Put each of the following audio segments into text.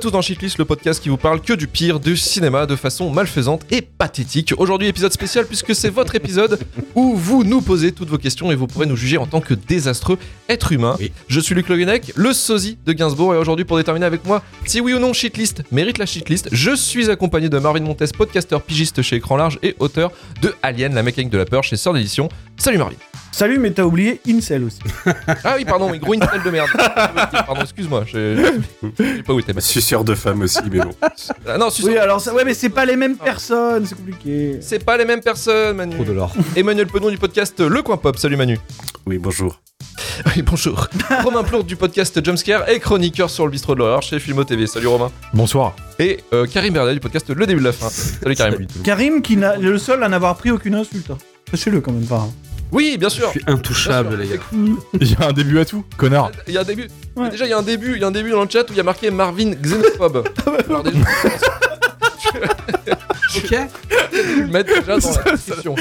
Bienvenue à tous dans Shitlist, le podcast qui vous parle que du pire du cinéma de façon malfaisante et pathétique. Aujourd'hui, épisode spécial puisque c'est votre épisode où vous nous posez toutes vos questions et vous pourrez nous juger en tant que désastreux être humain. Oui. Je suis Luc Le Guenec, le sosie de Gainsbourg, et aujourd'hui, pour déterminer avec moi si oui ou non Shitlist mérite la shitlist, je suis accompagné de Marvin Montes, podcasteur pigiste chez Écran Large et auteur de Alien, la mécanique de la peur chez Sœur d'édition. Salut Marvin. Salut, mais t'as oublié Incel aussi. Ah oui, pardon, oui, gros incel de merde. Pardon, excuse-moi, je je sais pas où était. De femme aussi, mais bon. Ah non, Oui, alors ça, ouais, mais c'est pas les mêmes personnes, c'est compliqué. C'est pas les mêmes personnes, Manu. Trop de l'or. Emmanuel Penon du podcast Le Coin Pop. Salut Manu. Oui, bonjour. Oui, bonjour. Romain Plourde du podcast Jumpscare et chroniqueur sur le bistrot de l'horreur chez Filmo TV. Salut Romain. Bonsoir. Et euh, Karim Berdet du podcast Le Début de la Fin. Salut Karim. Karim, qui n'a est le seul à n'avoir pris aucune insulte. hein. Sachez-le quand même pas. hein. Oui, bien Je sûr. suis intouchable, les gars. Il y a un début à tout, connard. Il y a un début. Ouais. Déjà, il y a un début. Il y a un début dans le chat où il y a marqué Marvin xénophobe. Alors déjà, Ok. je vais le mettre déjà dans la description.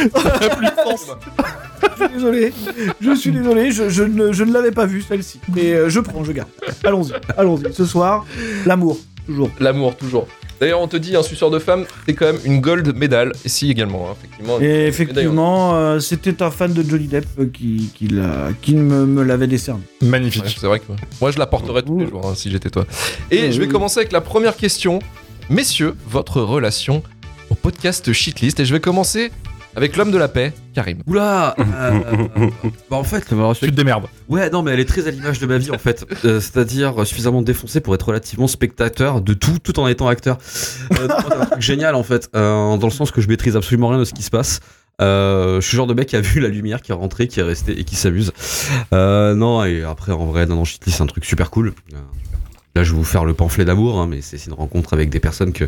Je suis désolé, je suis désolé, je, je ne, je ne l'avais pas vu celle-ci. Mais euh, je prends, je garde. Allons-y, allons-y. Ce soir, l'amour, toujours. L'amour, toujours. D'ailleurs, on te dit, un suceur de femme, c'est quand même une gold médaille. Et si, également, hein, effectivement. Et effectivement, euh, c'était un fan de Johnny Depp euh, qui, qui, l'a- qui me, me l'avait décerné. Ouais, Magnifique. c'est vrai que moi je la porterais tous les jours hein, si j'étais toi. Et je vais oui. commencer avec la première question. Messieurs, votre relation au podcast Shitlist. Et je vais commencer avec l'homme de la paix, Karim. Oula euh, Bah en fait, Tu te démerdes. ouais non mais elle est très à l'image de ma vie en fait, Euh, c'est-à-dire suffisamment défoncé pour être relativement spectateur de tout, tout en étant acteur. Euh, c'est un truc génial en fait, euh, dans le sens que je maîtrise absolument rien de ce qui se passe. Euh, je suis le genre de mec qui a vu la lumière, qui est rentré, qui est resté et qui s'amuse. Euh, non et après en vrai, non non, c'est un truc super cool. Euh, Là, je vais vous faire le pamphlet d'amour, hein, mais c'est une rencontre avec des personnes que,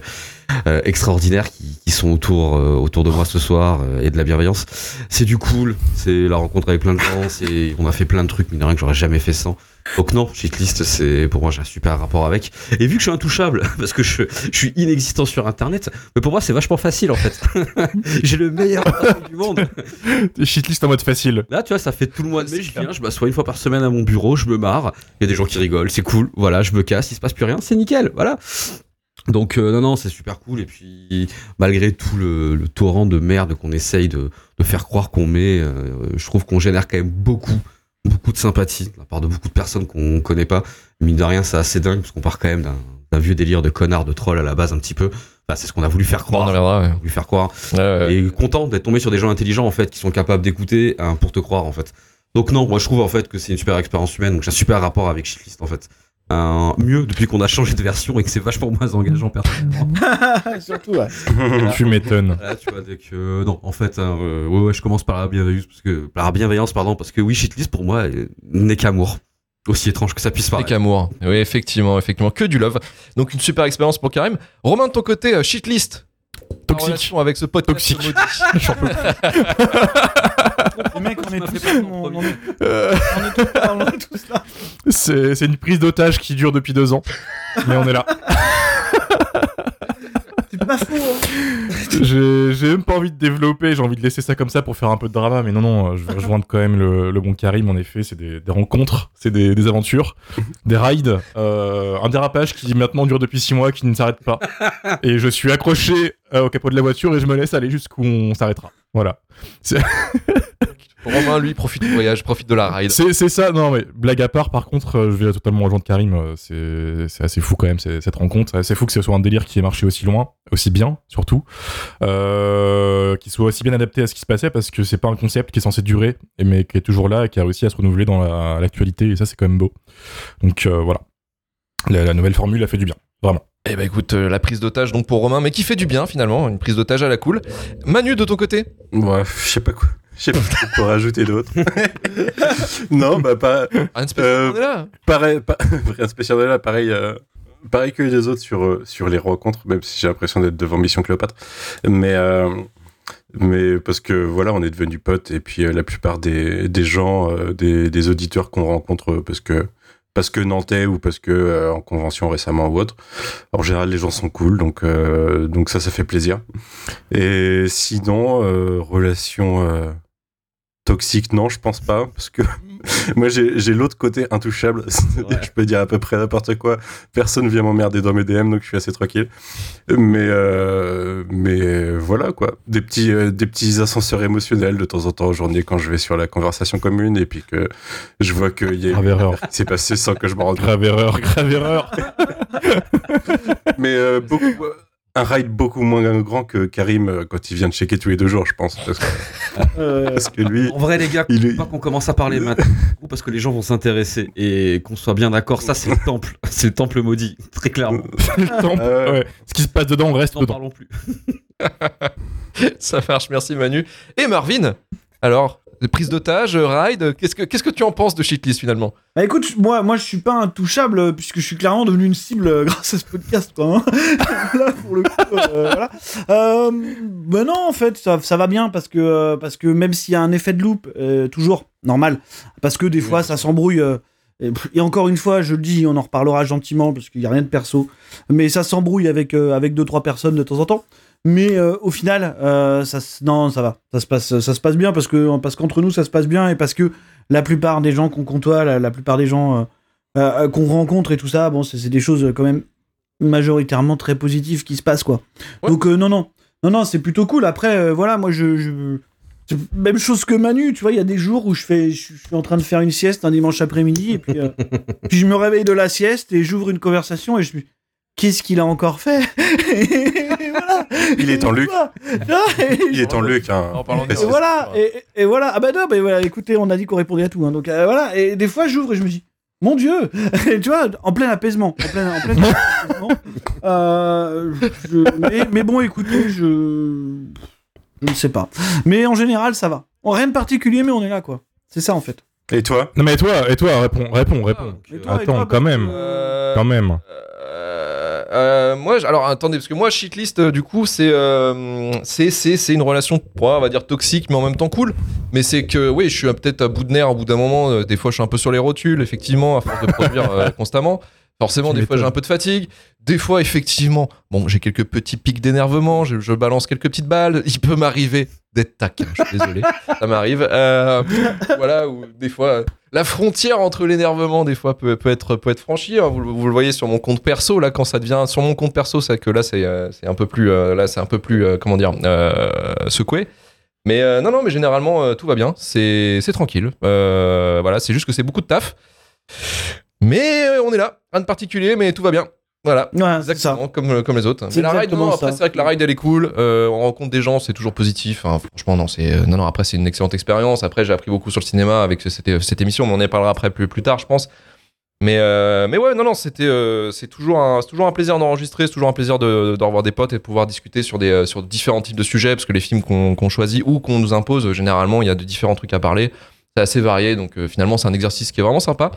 euh, extraordinaires qui, sont autour, euh, autour de moi ce soir euh, et de la bienveillance. C'est du cool, c'est la rencontre avec plein de gens, on a fait plein de trucs, mais de rien que j'aurais jamais fait sans. Donc non, Shitlist, c'est pour moi j'ai un super rapport avec. Et vu que je suis intouchable, parce que je, je suis inexistant sur Internet, mais pour moi c'est vachement facile en fait. j'ai le meilleur rapport du monde. Shitlist en mode facile. Là, tu vois, ça fait tout le mois de mai, je viens, je m'assois une fois par semaine à mon bureau, je me marre, il y a des gens qui rigolent, c'est cool, voilà, je me casse, il se passe plus rien, c'est nickel, voilà. Donc euh, non, non, c'est super cool, et puis malgré tout le, le torrent de merde qu'on essaye de, de faire croire qu'on met, euh, je trouve qu'on génère quand même beaucoup, beaucoup de sympathie de la part de beaucoup de personnes qu'on connaît pas. Mine de rien, c'est assez dingue, parce qu'on part quand même d'un vieux délire de connard, de troll à la base un petit peu. Enfin, c'est ce qu'on a voulu faire croire. ouais. voulu faire croire Ouais, ouais. et content d'être tombé sur des gens intelligents en fait qui sont capables d'écouter hein, pour te croire en fait. Donc non, moi je trouve en fait que c'est une super expérience humaine, donc j'ai un super rapport avec Shitlist en fait. Un- mieux depuis qu'on a changé de version et que c'est vachement moins engageant personnellement. Surtout, ouais. Tu m'étonnes. Tu vois, dès que non, en fait, hein, euh, ouais, ouais, je commence par la bienveillance parce que par la bienveillance pardon parce que oui, Shitlist pour moi n'est qu'amour. Aussi étrange que ça puisse paraître. qu'amour. Oui, effectivement, effectivement. Que du love. Donc une super expérience pour Karim. Romain, de ton côté, euh, Shitlist. Toxique. relation avec ce podcast Toxique. Les mecs, on est tous là. On, est, tous. C'est c'est une prise d'otage qui dure depuis deux ans. Mais on est là. C'est pas fou, hein. J'ai j'ai même pas envie de développer, j'ai envie de laisser ça comme ça pour faire un peu de drama, mais non, non, je vais rejoindre quand même le, le bon Karim, en effet, c'est des, des rencontres, c'est des, des aventures, des rides, euh, un dérapage qui maintenant dure depuis six mois, qui ne s'arrête pas. Et je suis accroché euh, au capot de la voiture et je me laisse aller jusqu'où on s'arrêtera. Voilà. Romain, lui, profite du voyage, profite de la ride. C'est ça, non mais blague à part, par contre, euh, je vais totalement rejoindre Karim, euh, c'est c'est assez fou quand même cette rencontre, c'est fou que ce soit un délire qui ait marché aussi loin, aussi bien surtout, euh, qui soit aussi bien adapté à ce qui se passait parce que c'est pas un concept qui est censé durer, et- mais qui est toujours là et qui a réussi à se renouveler dans la- l'actualité et ça c'est quand même beau. Donc euh, voilà, la, la nouvelle formule a fait du bien, vraiment. Eh ben écoute, euh, la prise d'otage donc pour Romain, mais qui fait du bien finalement, une prise d'otage à la cool. Manu, de ton côté? Ouais, je sais pas quoi. Je sais pas quoi pour rajouter d'autre. non, bah pas. Rien de spécial, Euh, on est là. Pareil, pas, rien de spécial de là, pareil, euh, pareil que les autres sur, euh, sur les rencontres, même si j'ai l'impression d'être devant Mission Cléopâtre. Mais, mais parce que voilà, on est devenus potes et puis la plupart des, des gens, des, des auditeurs qu'on rencontre parce que parce que nantais ou parce que euh, en convention récemment ou autre. En général, les gens sont cool, donc euh, donc ça, ça fait plaisir. Et sinon, euh, relation euh, toxique, non, je pense pas, parce que moi j'ai l'autre côté intouchable, Ouais. je peux dire à peu près n'importe quoi, personne vient m'emmerder dans mes DM, donc je suis assez tranquille. Mais euh, mais voilà quoi, des petits euh, des petits ascenseurs émotionnels de temps en temps en journée quand je vais sur la conversation commune et puis que je vois qu'il y a Grave erreur. s'est passé sans que je m'en rende compte. Grave erreur, grave erreur. Mais euh, beaucoup, un ride beaucoup moins grand que Karim euh, quand il vient de checker tous les deux jours, je pense, parce que, Euh, parce que lui, En vrai, les gars, il faut est, pas qu'on commence à parler maintenant, parce que les gens vont s'intéresser et qu'on soit bien d'accord. Ça, c'est le temple, c'est le temple maudit, très clairement. Le temple, Euh, ouais. Ce qui se passe dedans reste N'en dedans. parlons plus. Ça marche, merci Manu. Et Marvin, alors, prise d'otage, ride, qu'est-ce que, qu'est-ce que tu en penses de Shitlist finalement? Bah écoute, moi, moi je suis pas intouchable euh, puisque je suis clairement devenu une cible euh, grâce à ce podcast, quoi. hein. Là, pour le coup, euh, voilà. Euh, bah non, en fait, ça, ça va bien parce que, euh, parce que même s'il y a un effet de loop, euh, toujours normal, parce que des fois ça s'embrouille. euh, et, encore une fois, je le dis, on en reparlera gentiment parce qu'il y a rien de perso, mais ça s'embrouille avec euh, avec deux trois personnes de temps en temps. Mais euh, au final, euh, ça, se- non, ça va, ça se passe, ça se passe bien parce que parce qu'entre nous ça se passe bien et parce que la plupart des gens qu'on côtoie, la, la plupart des gens euh, qu'on rencontre et tout ça, bon, c'est des choses quand même majoritairement très positives qui se passent, quoi. Ouais. Donc, non, non, non, non, c'est plutôt cool. Après, voilà, moi, je. je- même chose que Manu, tu vois, il y a des jours où je, fais, je, suis en train de faire une sieste un dimanche après-midi, et puis, euh, puis je me réveille de la sieste et j'ouvre une conversation et je me qu'est-ce qu'il a encore fait? Il est en Luc. et- il est en Luc. Hein, En parlant de- et voilà, et, et voilà. Ah bah non, mais voilà, écoutez, on a dit qu'on répondait à tout. hein, donc euh, voilà, et des fois j'ouvre et je me dis, mon Dieu Et Tu vois, en plein apaisement. En plein, en plein apaisement. Euh, je- mais, mais bon, écoutez, je. Je ne sais pas. Mais en général, ça va. Rien de particulier, mais on est là, quoi. C'est ça, en fait. Et toi? Non mais toi, et toi, réponds, réponds, réponds. Attends, toi, quand même, Euh, quand même. Euh, euh, moi, alors attendez, parce que moi, shitlist, euh, du coup, c'est euh, c'est une relation, on va dire toxique, mais en même temps cool. Mais c'est que, oui, je suis peut-être à bout de nerfs au bout d'un moment. euh, des fois, je suis un peu sur les rotules, effectivement, à force de produire constamment. Forcément, des fois, j'ai un peu de fatigue. Des fois, effectivement, bon, j'ai quelques petits pics d'énervement. Je, je balance quelques petites balles. Il peut m'arriver d'être taquin. Je suis désolé, ça m'arrive. Euh, voilà, ou des fois, la frontière entre l'énervement, des fois, peut, peut être peut être franchie. hein. Vous, le- vous le voyez sur mon compte perso. Là, quand ça devient sur mon compte perso, c'est que là, c'est euh, un peu plus, euh, là, c'est un peu plus, comment dire, secoué. Mais euh, non, non, mais généralement, euh, tout va bien. C'est c'est tranquille. Euh, voilà, c'est juste que c'est beaucoup de taf. Mais on est là, rien de particulier, mais tout va bien. Voilà. Ouais, c'est ça. Exactement, comme, comme les autres. C'est Mais la ride, non, après, c'est vrai que la ride, elle est cool. Euh, on rencontre des gens, c'est toujours positif. Hein. Franchement, non, c'est, euh, non, non, après, c'est une excellente expérience. Après, j'ai appris beaucoup sur le cinéma avec cette, cette émission, mais on en parlera après plus, plus tard, je pense. Mais, euh, mais ouais, non, non, c'était, euh, c'est toujours un, toujours un plaisir d'enregistrer, c'est toujours un plaisir de, de revoir des potes et de pouvoir discuter sur des, euh, sur différents types de sujets, parce que les films qu'on, qu'on choisit ou qu'on nous impose, euh, généralement, il y a de différents trucs à parler. C'est assez varié, donc euh, finalement, c'est un exercice qui est vraiment sympa.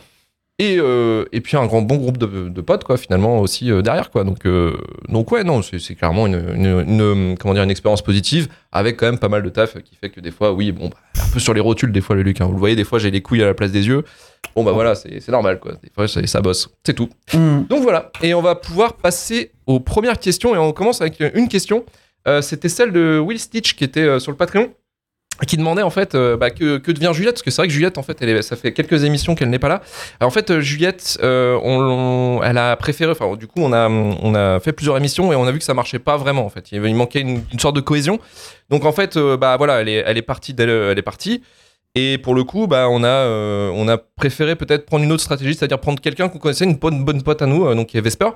Et, euh, et puis un grand bon groupe de, de potes quoi finalement aussi euh, derrière quoi. Donc euh, donc ouais non c'est clairement une, une, une- comment dire une expérience positive avec quand même pas mal de taf qui fait que des fois oui bon bah, un peu sur les rotules des fois le Luc hein. vous le voyez des fois j'ai les couilles à la place des yeux. Bon bah voilà c'est normal quoi. Des fois ça, bosse. C'est tout. Hmm. donc voilà, et on va pouvoir passer aux premières questions, et on commence avec une question. Euh, C'était celle de Will Stitch qui était sur le Patreon, qui demandait en fait euh, bah, que, que devient Juliette, parce que c'est vrai que Juliette, en fait, elle ça fait quelques émissions qu'elle n'est pas là. En fait, euh, Juliette, euh, on, elle a préféré, enfin, du coup, on a, on a fait plusieurs émissions et on a vu que ça marchait pas vraiment, en fait. Il, manquait une, une sorte de cohésion. Donc, en fait, bah voilà, elle est, elle est partie, elle est partie. Et pour le coup, bah, on, a, on a préféré peut-être prendre une autre stratégie, c'est-à-dire prendre quelqu'un qu'on connaissait, une bonne, bonne pote à nous, donc qui est Vesper,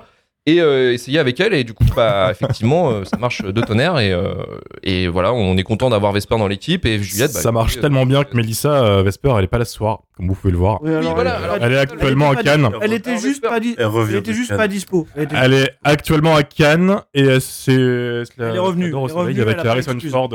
et euh, essayer avec elle. Et du coup, bah, effectivement, euh, ça marche de tonnerre. Et, euh, et voilà, on est content d'avoir Vesper dans l'équipe. Et Juliette, bah, ça marche écoutez, tellement bien que Mélissa euh, Vesper, elle est pas là ce soir, comme vous pouvez le voir. Oui, Oui, alors, voilà, elle- alors- Elle est actuellement à Cannes. Elle était Alors, juste Vesper- pas, di- Elle était juste Cannes. pas dispo. Elle était- Elle est actuellement à Cannes et elle s'est. Elle est revenue, elle est revenue, avec Harrison. Ford.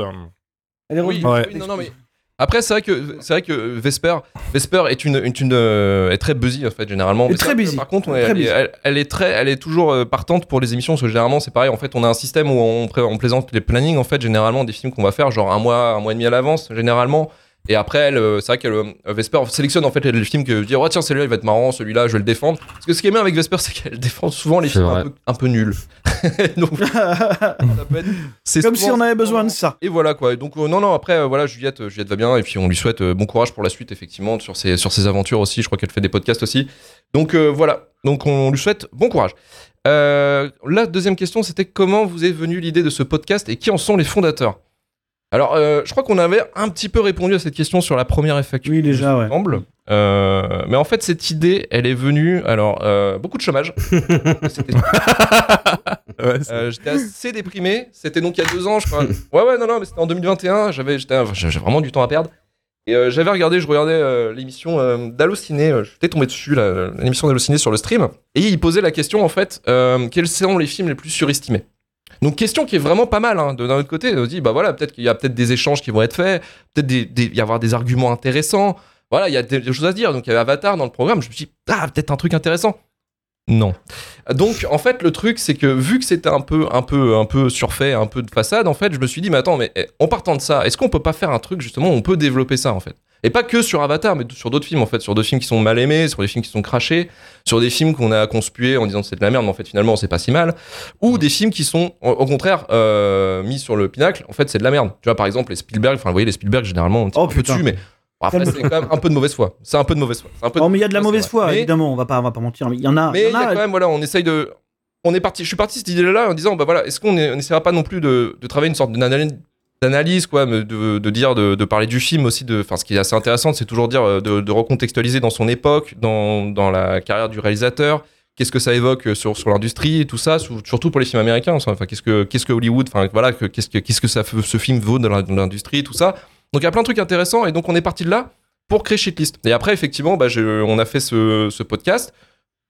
Elle est Oui, revenue. Ouais. oui, non, non, mais après, c'est vrai que c'est vrai que Vesper, Vesper est une, une, une, euh, est très busy en fait généralement. Est très busy. Par contre, Elle est elle, très elle, est très, elle est toujours euh, partante pour les émissions parce que généralement c'est pareil. En fait, on a un système où on, on plaisante les plannings en fait généralement des films qu'on va faire genre un mois, un mois et demi à l'avance généralement. Et après, elle, euh, c'est vrai qu'elle, euh, Vesper sélectionne en fait les films que dire, oh tiens, celui-là il va être marrant, celui-là je vais le défendre. Parce que ce qui est bien avec Vesper, c'est qu'elle défend souvent les films un peu, un peu nuls. Donc, c'est Comme si on avait besoin de ça. Et voilà quoi. Et Donc euh, non non après euh, voilà Juliette euh, Juliette va bien et puis on lui souhaite euh, bon courage pour la suite effectivement sur ses sur ses aventures aussi. Je crois qu'elle fait des podcasts aussi. Donc euh, voilà. Donc on lui souhaite bon courage. Euh, la deuxième question c'était comment vous est venue l'idée de ce podcast et qui en sont les fondateurs? Alors euh, je crois qu'on avait un petit peu répondu à cette question sur la première FAQ. Oui, déjà, ouais. semble. Euh, mais en fait cette idée elle est venue alors euh, beaucoup de chômage. Ouais, j'étais assez déprimé. C'était donc il y a deux ans, je crois. Ouais, ouais, non, non, mais c'était en 2021. J'avais, j'avais vraiment du temps à perdre. Et j'avais regardé, je regardais l'émission d'Allociné. J'étais tombé dessus, l'émission d'Allociné sur le stream. Et il posait la question, en fait, quels sont les films les plus surestimés? Donc question qui est vraiment pas mal hein, d'un autre côté on dit bah voilà peut-être qu'il y a peut-être des échanges qui vont être faits peut-être des, y avoir des arguments intéressants. Voilà il y a des, choses à dire. Donc il y avait Avatar dans le programme je me suis dit ah peut-être un truc intéressant. Non. Donc en fait le truc c'est que vu que c'était un peu un peu un peu surfait un peu de façade en fait je me suis dit mais attends mais eh, en partant de ça est-ce qu'on peut pas faire un truc justement on peut développer ça en fait? Et pas que sur Avatar mais sur d'autres films en fait sur d'autres films qui sont mal aimés sur des films qui sont crachés sur des films qu'on a conspués en disant c'est de la merde mais en fait finalement c'est pas si mal ou des films qui sont au, contraire euh, mis sur le pinacle en fait c'est de la merde tu vois par exemple les Spielberg enfin vous voyez les Spielberg généralement on Oh, peu dessus mais bon, après c'est quand même un peu de mauvaise foi c'est un peu de mauvaise foi un peu Oh, mais il y a de la mauvaise foi. Mais- évidemment, on va pas, on va pas mentir. Mais il y en a. mais il y a quand même, voilà, on essaye de. On est parti, je suis parti de cette idée-là en disant, bah voilà, est-ce qu'on n'essaiera pas non plus de, de travailler une sorte d'analyse, d'analyse, quoi, de, dire, de, parler du film aussi, de, ce qui est assez intéressant, c'est toujours dire, euh, de, recontextualiser dans son époque, dans, dans la carrière du réalisateur, qu'est-ce que ça évoque sur, sur l'industrie et tout ça, surtout pour les films américains, enfin, qu'est-ce que, qu'est-ce que Hollywood, enfin, voilà, que- qu'est-ce que, qu'est-ce que ça, ce film vaut dans l'industrie, tout ça. Donc il y a plein de trucs intéressants et donc on est parti de là pour créer Shitlist. Et après, effectivement, bah, on a fait ce podcast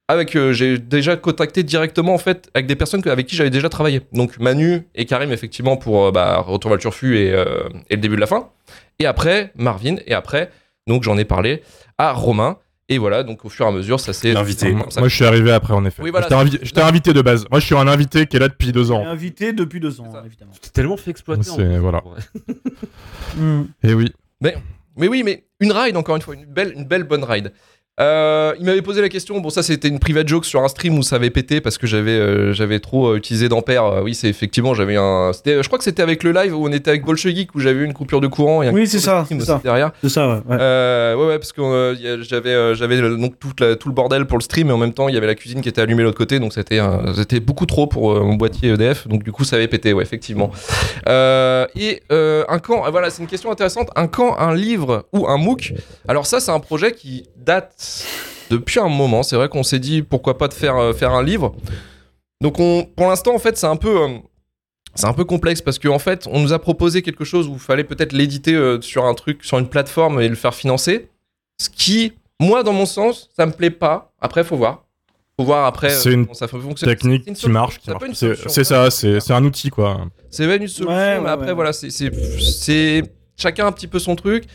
avec euh, j'ai déjà contacté directement en fait avec des personnes que- avec qui j'avais déjà travaillé donc Manu et Karim effectivement pour euh, bah, Retour vers le Turfu et, euh, et le début de la fin et après Marvin et après donc j'en ai parlé à Romain et voilà donc au fur et à mesure ça s'est ça. Moi, je suis arrivé après, en effet. Oui, voilà, J'étais invité, j'étais invité de base. Moi, je suis un invité qui est là depuis deux ans. invité depuis deux ans, ça. évidemment. T'es tellement fait exploiter. en voilà. Et oui. mais oui mais une ride encore une fois une belle une belle bonne ride Euh, il m'avait posé la question, bon ça c'était une private joke sur un stream où ça avait pété parce que j'avais euh, j'avais trop euh, utilisé d'ampères. Euh, oui c'est effectivement j'avais un, je crois que c'était avec le live où on était avec Bolshevik où j'avais eu une coupure de courant et un Oui, c'est ça, c'est ça. derrière. C'est ça, ouais. ouais. Euh, ouais, ouais, parce que j'avais, euh, j'avais donc toute la- tout le bordel pour le stream, et en même temps, il y avait la cuisine qui était allumée de l'autre côté, donc c'était, c'était beaucoup trop pour mon boîtier EDF, donc du coup, ça avait pété, ouais, effectivement. Euh, et euh, un camp, voilà, c'est une question intéressante. Un camp, un livre ou un MOOC? Alors, ça, c'est un projet qui date depuis un moment. C'est vrai qu'on s'est dit pourquoi pas de faire, euh, faire un livre. Donc, on, pour l'instant, en fait, c'est un peu. euh, c'est un peu complexe parce qu'en fait, on nous a proposé quelque chose où il fallait peut-être l'éditer euh, sur un truc, sur une plateforme et le faire financer. Ce qui, moi, dans mon sens, ça me plaît pas. Après, faut voir. Faut voir après C'est euh, une comment ça peut fonctionner. Technique C'est une qui solution. marche. C'est ça, c'est c'est un outil, quoi. C'est même une solution, Ouais, ouais, mais après, ouais. voilà, c'est- c'est c'est- chacun un petit peu son truc.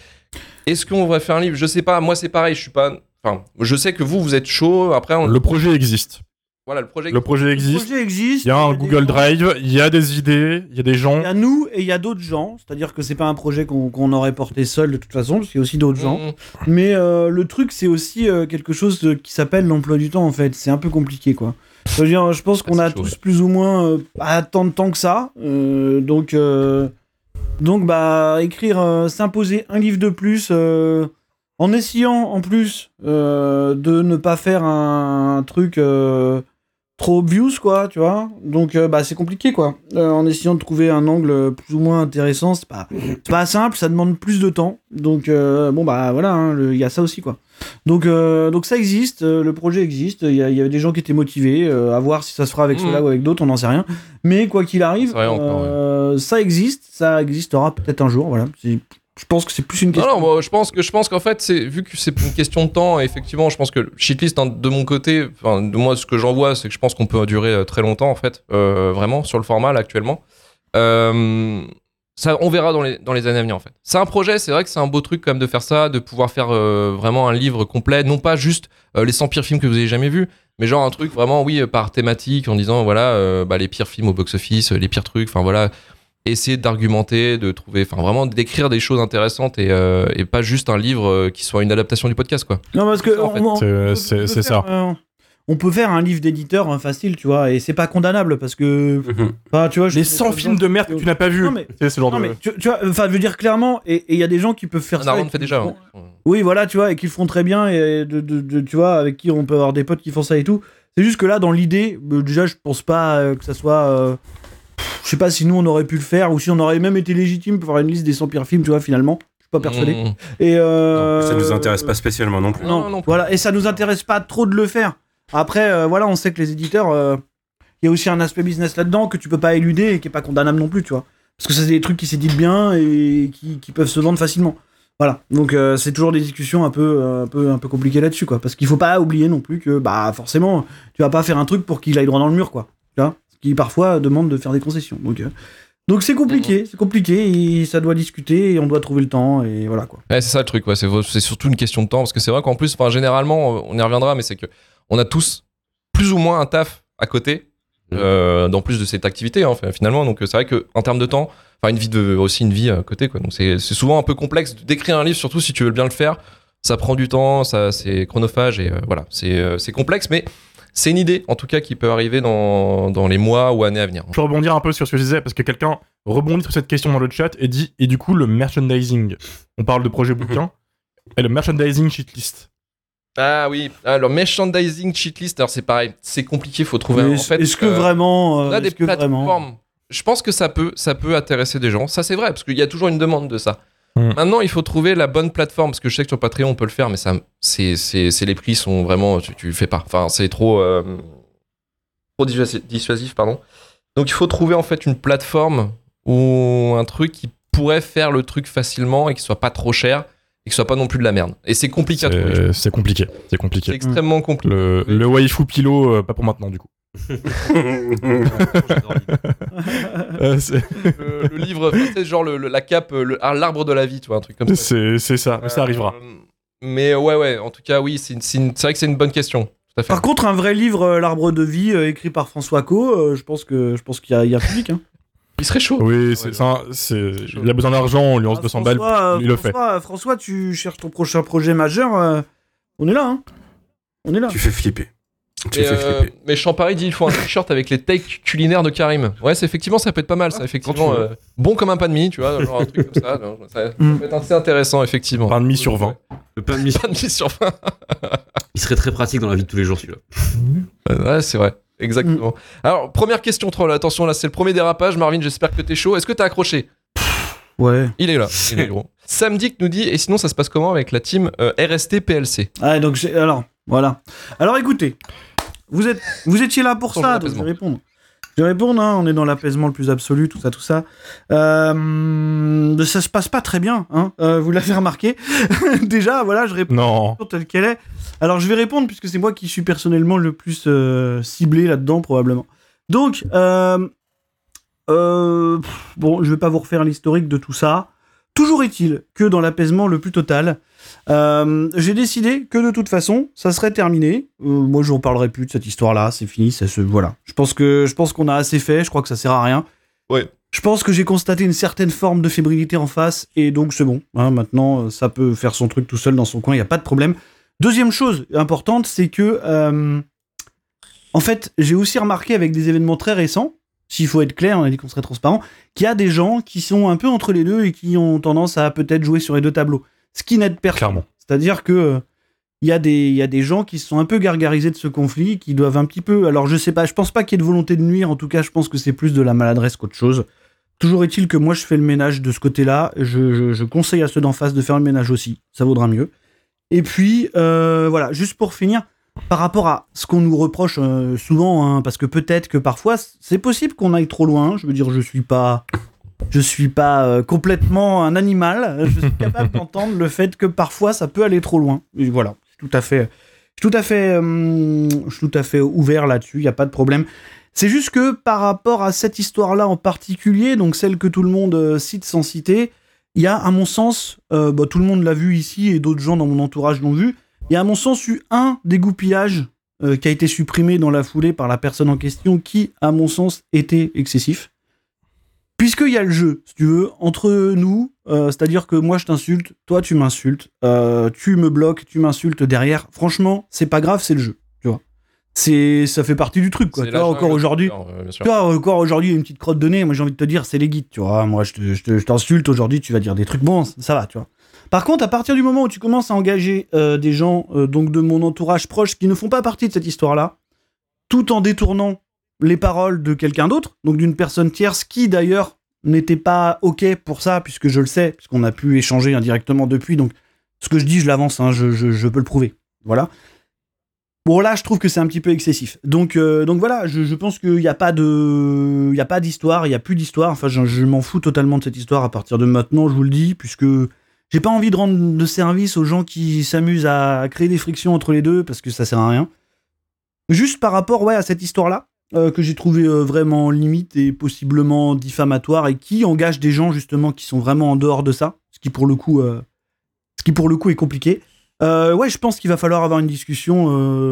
Est-ce qu'on va faire un livre? Je sais pas. Moi, c'est pareil. Je suis pas. Enfin, je sais que vous, vous êtes chaud. Après, on... Le projet existe. voilà, le projet. Le projet Le existe. projet existe. Il y a un Google gens- Drive, il y a des idées, il y a des Il gens. y a nous et il y a d'autres gens. C'est-à-dire que c'est pas un projet qu'on qu'on aurait porté seul de toute façon, parce qu'il y a aussi d'autres gens. Mm, Mais euh, le truc, c'est aussi euh, quelque chose de- qui s'appelle l'emploi du temps, en fait. C'est un peu compliqué, quoi. Je veux dire, je pense qu'on c'est a chaud, tous ouais. plus ou moins euh, pas tant de temps que ça. Euh, donc, euh, donc, bah, écrire, euh, s'imposer un livre de plus, euh, en essayant en plus euh, de ne pas faire un, truc euh, trop obvious, quoi, tu vois. Donc, euh, bah, c'est compliqué, quoi. En essayant de trouver un angle plus ou moins intéressant, c'est pas, pas simple, ça demande plus de temps. Donc, bon, bah, voilà, hein, il y a ça aussi, quoi. Donc, donc ça existe, le projet existe. Il y, y avait des gens qui étaient motivés, à voir si ça se fera avec Mhm. ceux-là ou avec d'autres, on n'en sait rien. Mais quoi qu'il arrive, C'est vrai encore, ça existe, ça existera peut-être un jour. Voilà. Je pense que c'est plus une Non, question. non, moi, je pense que je pense qu'en fait, c'est vu que c'est une question de temps. Effectivement, je pense que le shitlist hein, de mon côté, de moi, ce que j'en vois, c'est que je pense qu'on peut durer euh, très longtemps en fait, euh, vraiment sur le format là actuellement. Euh, ça, on verra dans les dans les années à venir en fait. C'est un projet, c'est vrai que c'est un beau truc quand même de faire ça, de pouvoir faire euh, vraiment un livre complet, non pas juste euh, les 100 pires films que vous avez jamais vus, mais genre un truc vraiment oui par thématique en disant voilà euh, bah, les pires films au box office, les pires trucs, enfin voilà essayer d'argumenter, de trouver, enfin vraiment d'écrire des choses intéressantes et, euh, et pas juste un livre euh, qui soit une adaptation du podcast quoi. Non, parce que. C'est- ça. euh, on peut faire un livre d'éditeur hein, facile, tu vois, et c'est pas condamnable parce que. Enfin, tu vois, je Les connais 100 pas films de merde que tu n'as pas vus. Non, mais- Tu sais, c'est le genre Non, de. mais tu, tu vois, enfin, je veux dire clairement, et il y a des gens qui peuvent faire ça. Fait déjà. font- hein. Oui, voilà, tu vois, et qui le font très bien, et de, de- de- tu vois, avec qui on peut avoir des potes qui font ça et tout. C'est juste que là, dans l'idée, euh, déjà, je pense pas que ça soit. Je sais pas si nous on aurait pu le faire, ou si on aurait même été légitime pour faire une liste des 100 pires films, tu vois, finalement. Je suis pas persuadé. Mmh. Et euh, Ça nous intéresse pas spécialement non plus. Non, Non, non. voilà, et ça nous intéresse pas trop de le faire. Après, euh, voilà, on sait que les éditeurs, euh, il y a aussi un aspect business là-dedans que tu peux pas éluder et qui est pas condamnable non plus, tu vois. Parce que ça, c'est des trucs qui s'éditent bien et qui, qui peuvent se vendre facilement. Voilà, donc euh, c'est toujours des discussions un peu, un peu, un peu compliquées là-dessus, quoi. Parce qu'il faut pas oublier non plus que, bah, forcément, tu vas pas faire un truc pour qu'il aille droit dans le mur, quoi. Qui parfois demande de faire des concessions. Donc, euh, donc c'est compliqué, c'est compliqué, et ça doit discuter, et on doit trouver le temps, et voilà, quoi. Ouais, c'est ça le truc, ouais. c'est, surtout une question de temps, parce que c'est vrai qu'en plus, enfin, généralement, on y reviendra, mais c'est que on a tous plus ou moins un taf à côté, euh, dans plus de cette activité, hein, finalement. Donc c'est vrai que en termes de temps, enfin une vie de, aussi une vie à côté, quoi. Donc c'est, souvent un peu complexe d'écrire un livre, surtout si tu veux bien le faire. Ça prend du temps, ça c'est chronophage et euh, voilà, c'est, euh, c'est complexe, mais c'est une idée en tout cas qui peut arriver dans, dans les mois ou années à venir. Je peux rebondir un peu sur ce que je disais parce que quelqu'un rebondit sur cette question dans le chat et dit et du coup le merchandising. On parle de projet bouquin et le merchandising cheatlist. Ah oui, alors merchandising cheatlist, alors c'est pareil, c'est compliqué, faut trouver. Mais en fait, est-ce que euh, vraiment. euh, On a des est-ce que vraiment plateformes. Je pense que ça peut, ça peut intéresser des gens. Ça, c'est vrai, parce qu'il y a toujours une demande de ça. Mm. Maintenant, il faut trouver la bonne plateforme, parce que je sais que sur Patreon, on peut le faire, mais ça, c'est, c'est, les prix sont vraiment, tu, le fais pas. Enfin, c'est trop, euh, trop dissuasi- dissuasif, pardon. Donc, il faut trouver en fait une plateforme ou un truc qui pourrait faire le truc facilement et qui soit pas trop cher et qui soit pas non plus de la merde. Et c'est compliqué à trouver. C'est trouve. c'est compliqué. C'est compliqué. extrêmement compliqué. Le, le waifu pilo, euh, pas pour maintenant du coup. Euh, c'est le, le livre, tu sais, genre le- le- la cape, ah, l'arbre de la vie, tu vois, un truc comme ça. c'est c'est ça, mais ça arrivera. Euh, mais ouais, ouais, en tout cas, oui, c'est vrai que c'est une bonne question. Tout à fait. Par contre, un vrai livre, euh, L'Arbre de vie, euh, écrit par François Co, euh, je pense que je pense qu'il y, a- il y a un public. Hein. Il serait chaud. Oui, c'est Ouais, ça, il a besoin d'argent, on lui lance Ah, 200 balles, François, euh, il le fait. François, tu cherches ton prochain projet majeur. euh, on est là, hein. On est là. tu fais flipper. Tu Mais, fais euh, flipper. mais Champaris dit il faut un t-shirt avec les takes culinaires de Karim. Ouais, c'est effectivement, ça peut être pas mal, ça, effectivement. euh, bon comme un pain de mie, tu vois, genre un truc comme ça. ça, ça Mm. peut être assez intéressant, effectivement. Pain de mie sur 20. Le pain de mie, Pain de mie sur 20. il serait très pratique dans la vie de tous les jours celui-là. Ouais, c'est vrai. Exactement. Alors, première question, troll. Attention, là, c'est le premier dérapage. Marvin, j'espère que t'es chaud. Est-ce que t'as accroché Ouais. Il est là. Il est gros. Sam Dick nous dit Et sinon, ça se passe comment avec la team euh, RST PLC Ah, donc alors voilà. Alors écoutez, vous êtes vous étiez là pour ça, donc je l'apaisement. vais répondre. Répondre. Hein, on est dans l'apaisement le plus absolu, tout ça, tout ça. Euh, ça se passe pas très bien. Hein, euh, vous l'avez remarqué. Déjà, voilà, je réponds. Non. telle qu'elle est. Alors je vais répondre puisque c'est moi qui suis personnellement le plus euh, ciblé là-dedans probablement. Donc, bon, je vais pas vous refaire l'historique de tout ça. Toujours est-il que dans l'apaisement le plus total, euh, j'ai décidé que de toute façon, ça serait terminé. Euh, moi, je ne parlerai plus de cette histoire-là. C'est fini. Ça se voilà. Je pense que je pense qu'on a assez fait. Je crois que ça sert à rien. Ouais. Je pense que j'ai constaté une certaine forme de fébrilité en face et donc c'est bon. hein, maintenant, euh, ça peut faire son truc tout seul dans son coin. Il y a pas de problème. Deuxième chose importante, c'est que euh, en fait, j'ai aussi remarqué avec des événements très récents, s'il faut être clair, on a dit qu'on serait transparent, qu'il y a des gens qui sont un peu entre les deux et qui ont tendance à peut-être jouer sur les deux tableaux. Ce qui n'aide personne. Clairement. C'est-à-dire que euh, il y, a des- il y a des gens qui se sont un peu gargarisés de ce conflit, qui doivent un petit peu. Alors je sais pas, je pense pas qu'il y ait de volonté de nuire, en tout cas je pense que c'est plus de la maladresse qu'autre chose. Toujours est-il que moi je fais le ménage de ce côté-là, je, je- je conseille à ceux d'en face de faire le ménage aussi, ça vaudra mieux. Et puis euh, voilà, juste pour finir, par rapport à ce qu'on nous reproche euh, souvent, hein, parce que peut-être que parfois c'est possible qu'on aille trop loin, je veux dire je suis pas je suis pas euh, complètement un animal. Je suis capable d'entendre le fait que parfois ça peut aller trop loin. Et voilà, tout à fait, je suis tout à fait, euh, je suis tout à fait ouvert là-dessus. Il y a pas de problème. C'est juste que par rapport à cette histoire-là en particulier, donc celle que tout le monde euh, cite sans citer, il y a à mon sens, euh, bah, tout le monde l'a vu ici et d'autres gens dans mon entourage l'ont vu. Il y a à mon sens eu un dégoupillage euh, qui a été supprimé dans la foulée par la personne en question, qui à mon sens était excessif puisqu'il y a le jeu, si tu veux, entre nous, euh, c'est-à-dire que moi je t'insulte, toi tu m'insultes, euh, tu me bloques, tu m'insultes derrière. Franchement, c'est pas grave, c'est le jeu, tu vois. C'est, ça fait partie du truc, quoi. Tu vois, encore aujourd'hui, euh, tu vois, encore aujourd'hui, une petite crotte de nez, moi j'ai envie de te dire, c'est les guides, tu vois. Moi je, te- je te- je t'insulte aujourd'hui, tu vas dire des trucs bons, ça va, tu vois. Par contre, à partir du moment où tu commences à engager euh, des gens donc de mon entourage proche qui ne font pas partie de cette histoire-là, tout en détournant les paroles de quelqu'un d'autre, donc d'une personne tierce qui d'ailleurs n'était pas ok pour ça, puisque je le sais, puisqu'on a pu échanger indirectement depuis, donc ce que je dis, je l'avance, hein, je, je- peux le prouver. Voilà. Bon là, je trouve que c'est un petit peu excessif. Donc, euh, donc voilà, je, pense qu'il n'y a pas d'histoire, il y a plus d'histoire. Enfin, je, je m'en fous totalement de cette histoire à partir de maintenant. Je vous le dis, puisque j'ai pas envie de rendre de service aux gens qui s'amusent à créer des frictions entre les deux, parce que ça sert à rien. Juste par rapport, ouais, à cette histoire-là, euh, que j'ai trouvé euh, vraiment limite et possiblement diffamatoire et qui engage des gens justement qui sont vraiment en dehors de ça, ce qui pour le coup, euh, ce qui pour le coup est compliqué. Ouais, je pense qu'il va falloir avoir une discussion,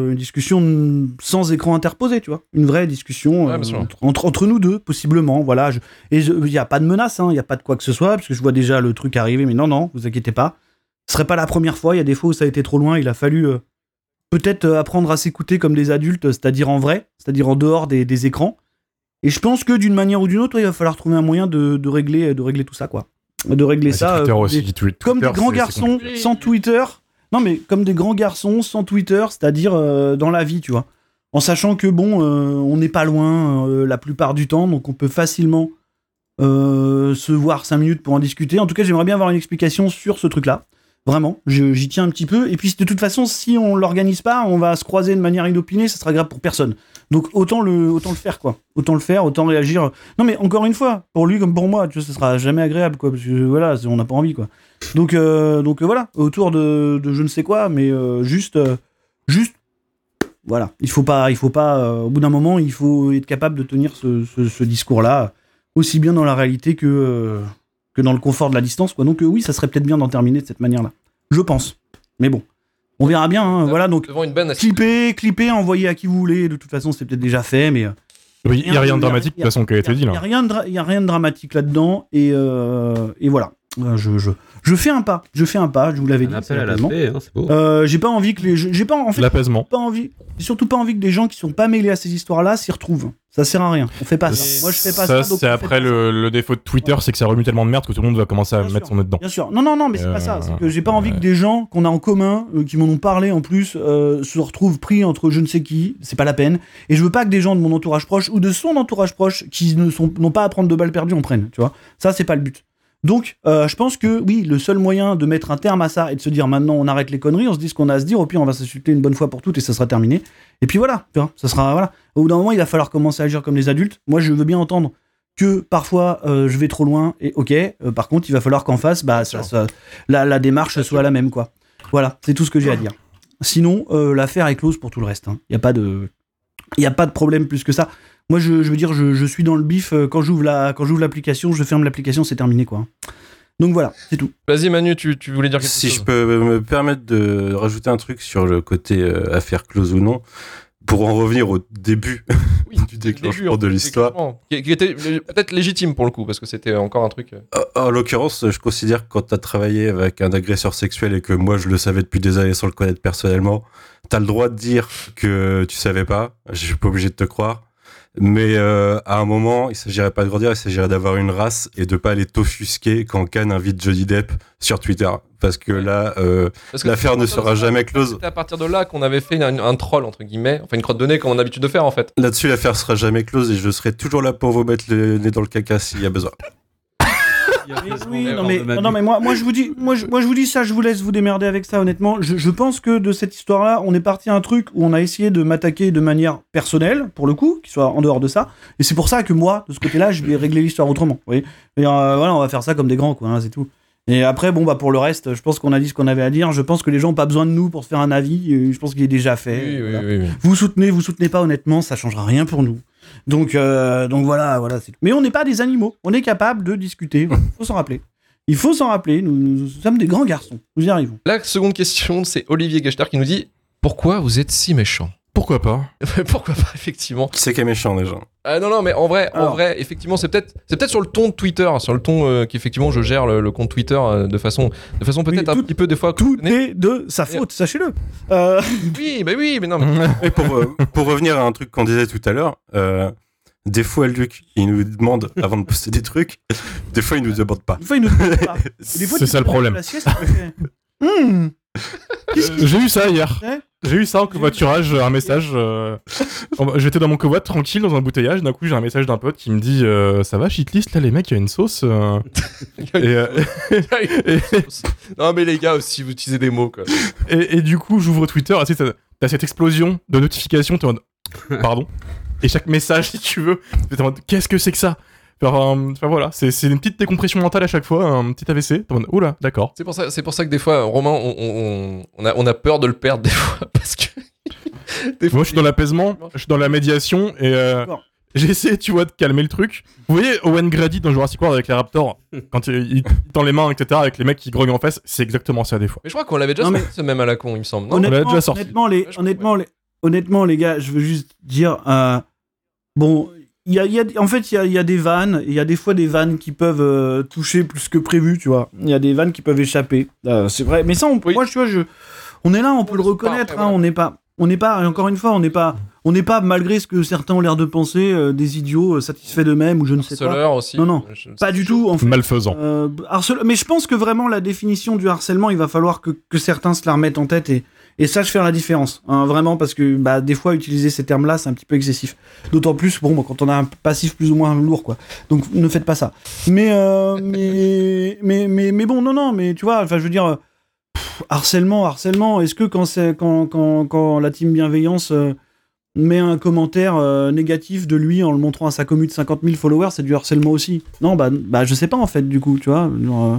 une discussion sans écran interposé, tu vois, une vraie discussion Ouais, entre, entre, entre nous deux, possiblement. Voilà, je- et il n'y a pas de menace, il n'y a pas de quoi que ce soit, parce que je vois déjà le truc arriver. Mais non, non, vous inquiétez pas, ce serait pas la première fois. Il y a des fois où ça a été trop loin. Il a fallu peut-être euh, apprendre à s'écouter comme des adultes, c'est-à-dire en vrai, c'est-à-dire en dehors des, des écrans. Et je pense que d'une manière ou d'une autre, il va falloir trouver un moyen de, de régler, de régler tout ça, quoi, de régler c'est ça. Twitter euh, aussi. des- Twi- comme des grands garçons sans Twitter. Non, mais comme des grands garçons sans Twitter, c'est-à-dire euh, dans la vie, tu vois. En sachant que, bon, euh, on n'est pas loin euh, la plupart du temps, donc on peut facilement euh, se voir 5 minutes pour en discuter. En tout cas, j'aimerais bien avoir une explication sur ce truc-là. Vraiment, j'y tiens un petit peu. Et puis, de toute façon, si on l'organise pas, on va se croiser de manière inopinée, ça sera grave pour personne. Donc, autant le, autant le faire, quoi. Autant le faire, autant réagir. Non, mais encore une fois, pour lui comme pour moi, tu vois, ce sera jamais agréable, quoi. Parce que voilà, on n'a pas envie, quoi. Donc, euh, donc voilà, autour de, je ne sais quoi, mais euh, juste, euh, juste, voilà. Il faut pas, il faut pas. au bout d'un moment, il faut être capable de tenir ce, ce- discours-là, aussi bien dans la réalité que que dans le confort de la distance, quoi. Donc euh, oui, ça serait peut-être bien d'en terminer de cette manière-là. Je pense. Mais bon, on verra bien. hein, voilà, donc une clipper, clipper, envoyer à qui vous voulez. De toute façon, c'est peut-être déjà fait, mais. euh, Oui, il n'y a rien de dramatique de toute façon qui a été dit Il n'y a, là. rien de dra- y a rien de dramatique là-dedans. Et, euh, et voilà. Je, je, je fais un pas. Je fais un pas. Je vous l'avais Un dit. appel c'est à la l'apaisement. paix, hein, c'est beau. Euh, j'ai pas envie que les. J'ai pas, en fait, L'apaisement. pas envie. J'ai surtout pas envie que des gens qui sont pas mêlés à ces histoires-là s'y retrouvent. Ça sert à rien. On fait pas ça. Moi, je fais pas ça. Ça, c'est après le, le défaut de Twitter, c'est que ça remue tellement de merde que tout le monde va commencer à Bien mettre sûr. son nez dedans. Bien sûr. Non, non, non, mais c'est Euh, pas ça. C'est que j'ai pas envie ouais. que des gens qu'on a en commun, euh, qui m'en ont parlé en plus, euh, se retrouvent pris entre je ne sais qui. C'est pas la peine. Et je veux pas que des gens de mon entourage proche ou de son entourage proche qui ne sont n'ont pas à prendre de balles perdues en prennent. Tu vois. Ça, c'est pas le but. Donc, euh, je pense que oui, le seul moyen de mettre un terme à ça et de se dire maintenant on arrête les conneries, on se dit ce qu'on a à se dire, au pire on va s'insulter une bonne fois pour toutes et ça sera terminé. Et puis voilà, tu vois, ça sera voilà. Au bout d'un moment, il va falloir commencer à agir comme les adultes. Moi, je veux bien entendre que parfois euh, je vais trop loin et ok. euh, par contre, il va falloir qu'en face, bah, ça, ça- la, la démarche soit la même quoi. Voilà, c'est tout ce que j'ai à dire. Sinon, l'affaire est close pour tout le reste. Il n'y a pas de, il y a pas de problème plus que ça. Moi, je, je veux dire, je, je suis dans le bif euh, quand j'ouvre la, quand j'ouvre l'application, je ferme l'application, c'est terminé quoi. Donc voilà, c'est tout. Vas-y Manu, tu, tu voulais dire quelque Si chose je peux me permettre de rajouter un truc sur le côté euh, affaire close ou non, pour en revenir au début Oui, du début, déclenchement en de l'histoire. Qui, qui était peut-être légitime pour le coup, parce que c'était encore un truc. euh, En en l'occurrence, je considère que quand tu as travaillé avec un agresseur sexuel et que moi je le savais depuis des années sans le connaître personnellement, tu as le droit de dire que tu savais pas, je suis pas obligé de te croire. Mais euh, à un moment, il s'agirait pas de grandir, il s'agirait d'avoir une race et de pas aller t'offusquer quand Cannes invite Johnny Depp sur Twitter. Parce que Ouais. là, euh, l'affaire ne sera jamais close. C'était à partir de là qu'on avait fait un, un troll, entre guillemets, enfin une crotte de nez comme on a l'habitude de faire en fait. Là-dessus, l'affaire sera jamais close et je serai toujours là pour vous mettre le nez dans le caca s'il y a besoin. Oui, non on mais, de non mais moi, moi je vous dis, moi je, moi je vous dis ça, je vous laisse vous démerder avec ça honnêtement. Je, je pense que de cette histoire-là, on est parti à un truc où on a essayé de m'attaquer de manière personnelle, pour le coup, qui soit en dehors de ça. Et c'est pour ça que moi, de ce côté-là, je vais régler l'histoire autrement. Vous voyez Et, euh, voilà, on va faire ça comme des grands, quoi, hein, c'est tout. Et après, bon bah pour le reste, je pense qu'on a dit ce qu'on avait à dire. Je pense que les gens ont pas besoin de nous pour se faire un avis. Je pense qu'il est déjà fait. Oui, oui, Voilà. oui, oui. Vous soutenez, vous soutenez pas, honnêtement, ça changera rien pour nous. Donc, euh, donc voilà, voilà. Mais on n'est pas des animaux. On est capable de discuter. Il faut s'en rappeler. Il faut s'en rappeler. Nous, nous sommes des grands garçons. Nous y arrivons. La seconde question, c'est Olivier Gachter qui nous dit Pourquoi vous êtes si méchant? Pourquoi pas Pourquoi pas, effectivement. Qui c'est qui est méchant déjà Ah non, non, mais en vrai, en Alors. vrai, effectivement, c'est peut-être, c'est peut-être sur le ton de Twitter, sur le ton euh, qu'effectivement je gère le, le compte Twitter euh, de façon, de façon peut-être Oui, un tout- petit peu des fois. Tout est de sa faute, sachez-le. Euh, Oui, mais oui, mais non, mais Et pour, euh, pour revenir à un truc qu'on disait tout à l'heure, euh, des fois, Luc, il nous demande avant de poster des trucs, des fois, il nous demande pas. une fois, il nous demande pas. Et des fois, C'est tu ça le problème. la sieste, tu fais, Hmm, Euh, J'ai eu ça hier. Ouais. J'ai eu ça en covoiturage, un message. euh, J'étais dans mon covoit tranquille dans un bouteillage. D'un coup, j'ai un message d'un pote qui me dit euh, Ça va, shitlist là, les mecs, il y a une sauce. euh. et, euh, non, mais les gars aussi, vous utilisez des mots quoi. et- et du coup, j'ouvre Twitter. sais, T'as t'as cette explosion de notifications. T'es en mode Pardon. Et chaque message, si tu veux, t'es en mode Qu'est-ce que c'est que ça? Enfin, enfin, voilà, c'est c'est une petite décompression mentale à chaque fois, un petit AVC. Oula, d'accord. C'est pour ça, c'est pour ça que des fois, Romain, on, on, on a, on a peur de le perdre des fois parce que. des fois, Moi, je suis dans l'apaisement, je suis dans la médiation et euh, j'essaie, tu vois, de calmer le truc. Vous voyez Owen Grady dans Jurassic World avec les Raptors, quand il, il tend les mains, etc., avec les mecs qui grognent en face, c'est exactement ça des fois. Mais je crois qu'on l'avait déjà Non, mais- sorti ce même à la con, il me semble. Non? Honnêtement, déjà sorti. honnêtement, les, Ouais, honnêtement, les, honnêtement, les gars, je veux juste dire, euh, bon, il y a, il y a- en fait, il y a, il y a des vannes, il y a des fois des vannes qui peuvent euh, toucher plus que prévu, tu vois. Il y a des vannes qui peuvent échapper, Euh, c'est vrai. Mais ça, on, Oui. moi, tu vois, je, on est là, on peut On le pas reconnaître, hein, on n'est pas, on n'est pas, encore une fois, on n'est pas, on n'est pas malgré ce que certains ont l'air de penser, euh, des idiots euh, satisfaits d'eux-mêmes ou je ne sais pas. Harceleur aussi. Non, non, Je- Pas du tout, en fait. Malfaisant. Euh, harcele- Mais je pense que vraiment la définition du harcèlement, il va falloir que, que certains se la remettent en tête et, et sachent faire la différence. hein, vraiment, parce que bah, des fois, utiliser ces termes-là, c'est un petit peu excessif. D'autant plus, bon, bah, quand on a un passif plus ou moins lourd, quoi. Donc ne faites pas ça. Mais, euh, mais, mais, mais, mais bon, non, non, mais tu vois, enfin, je veux dire, pff, harcèlement, harcèlement, est-ce que quand, c'est, quand, quand, quand la team bienveillance euh, met un commentaire euh, négatif de lui en le montrant à sa commune de 50 000 followers, c'est du harcèlement aussi? Non, bah, bah je sais pas en fait, du coup, tu vois. genre, euh,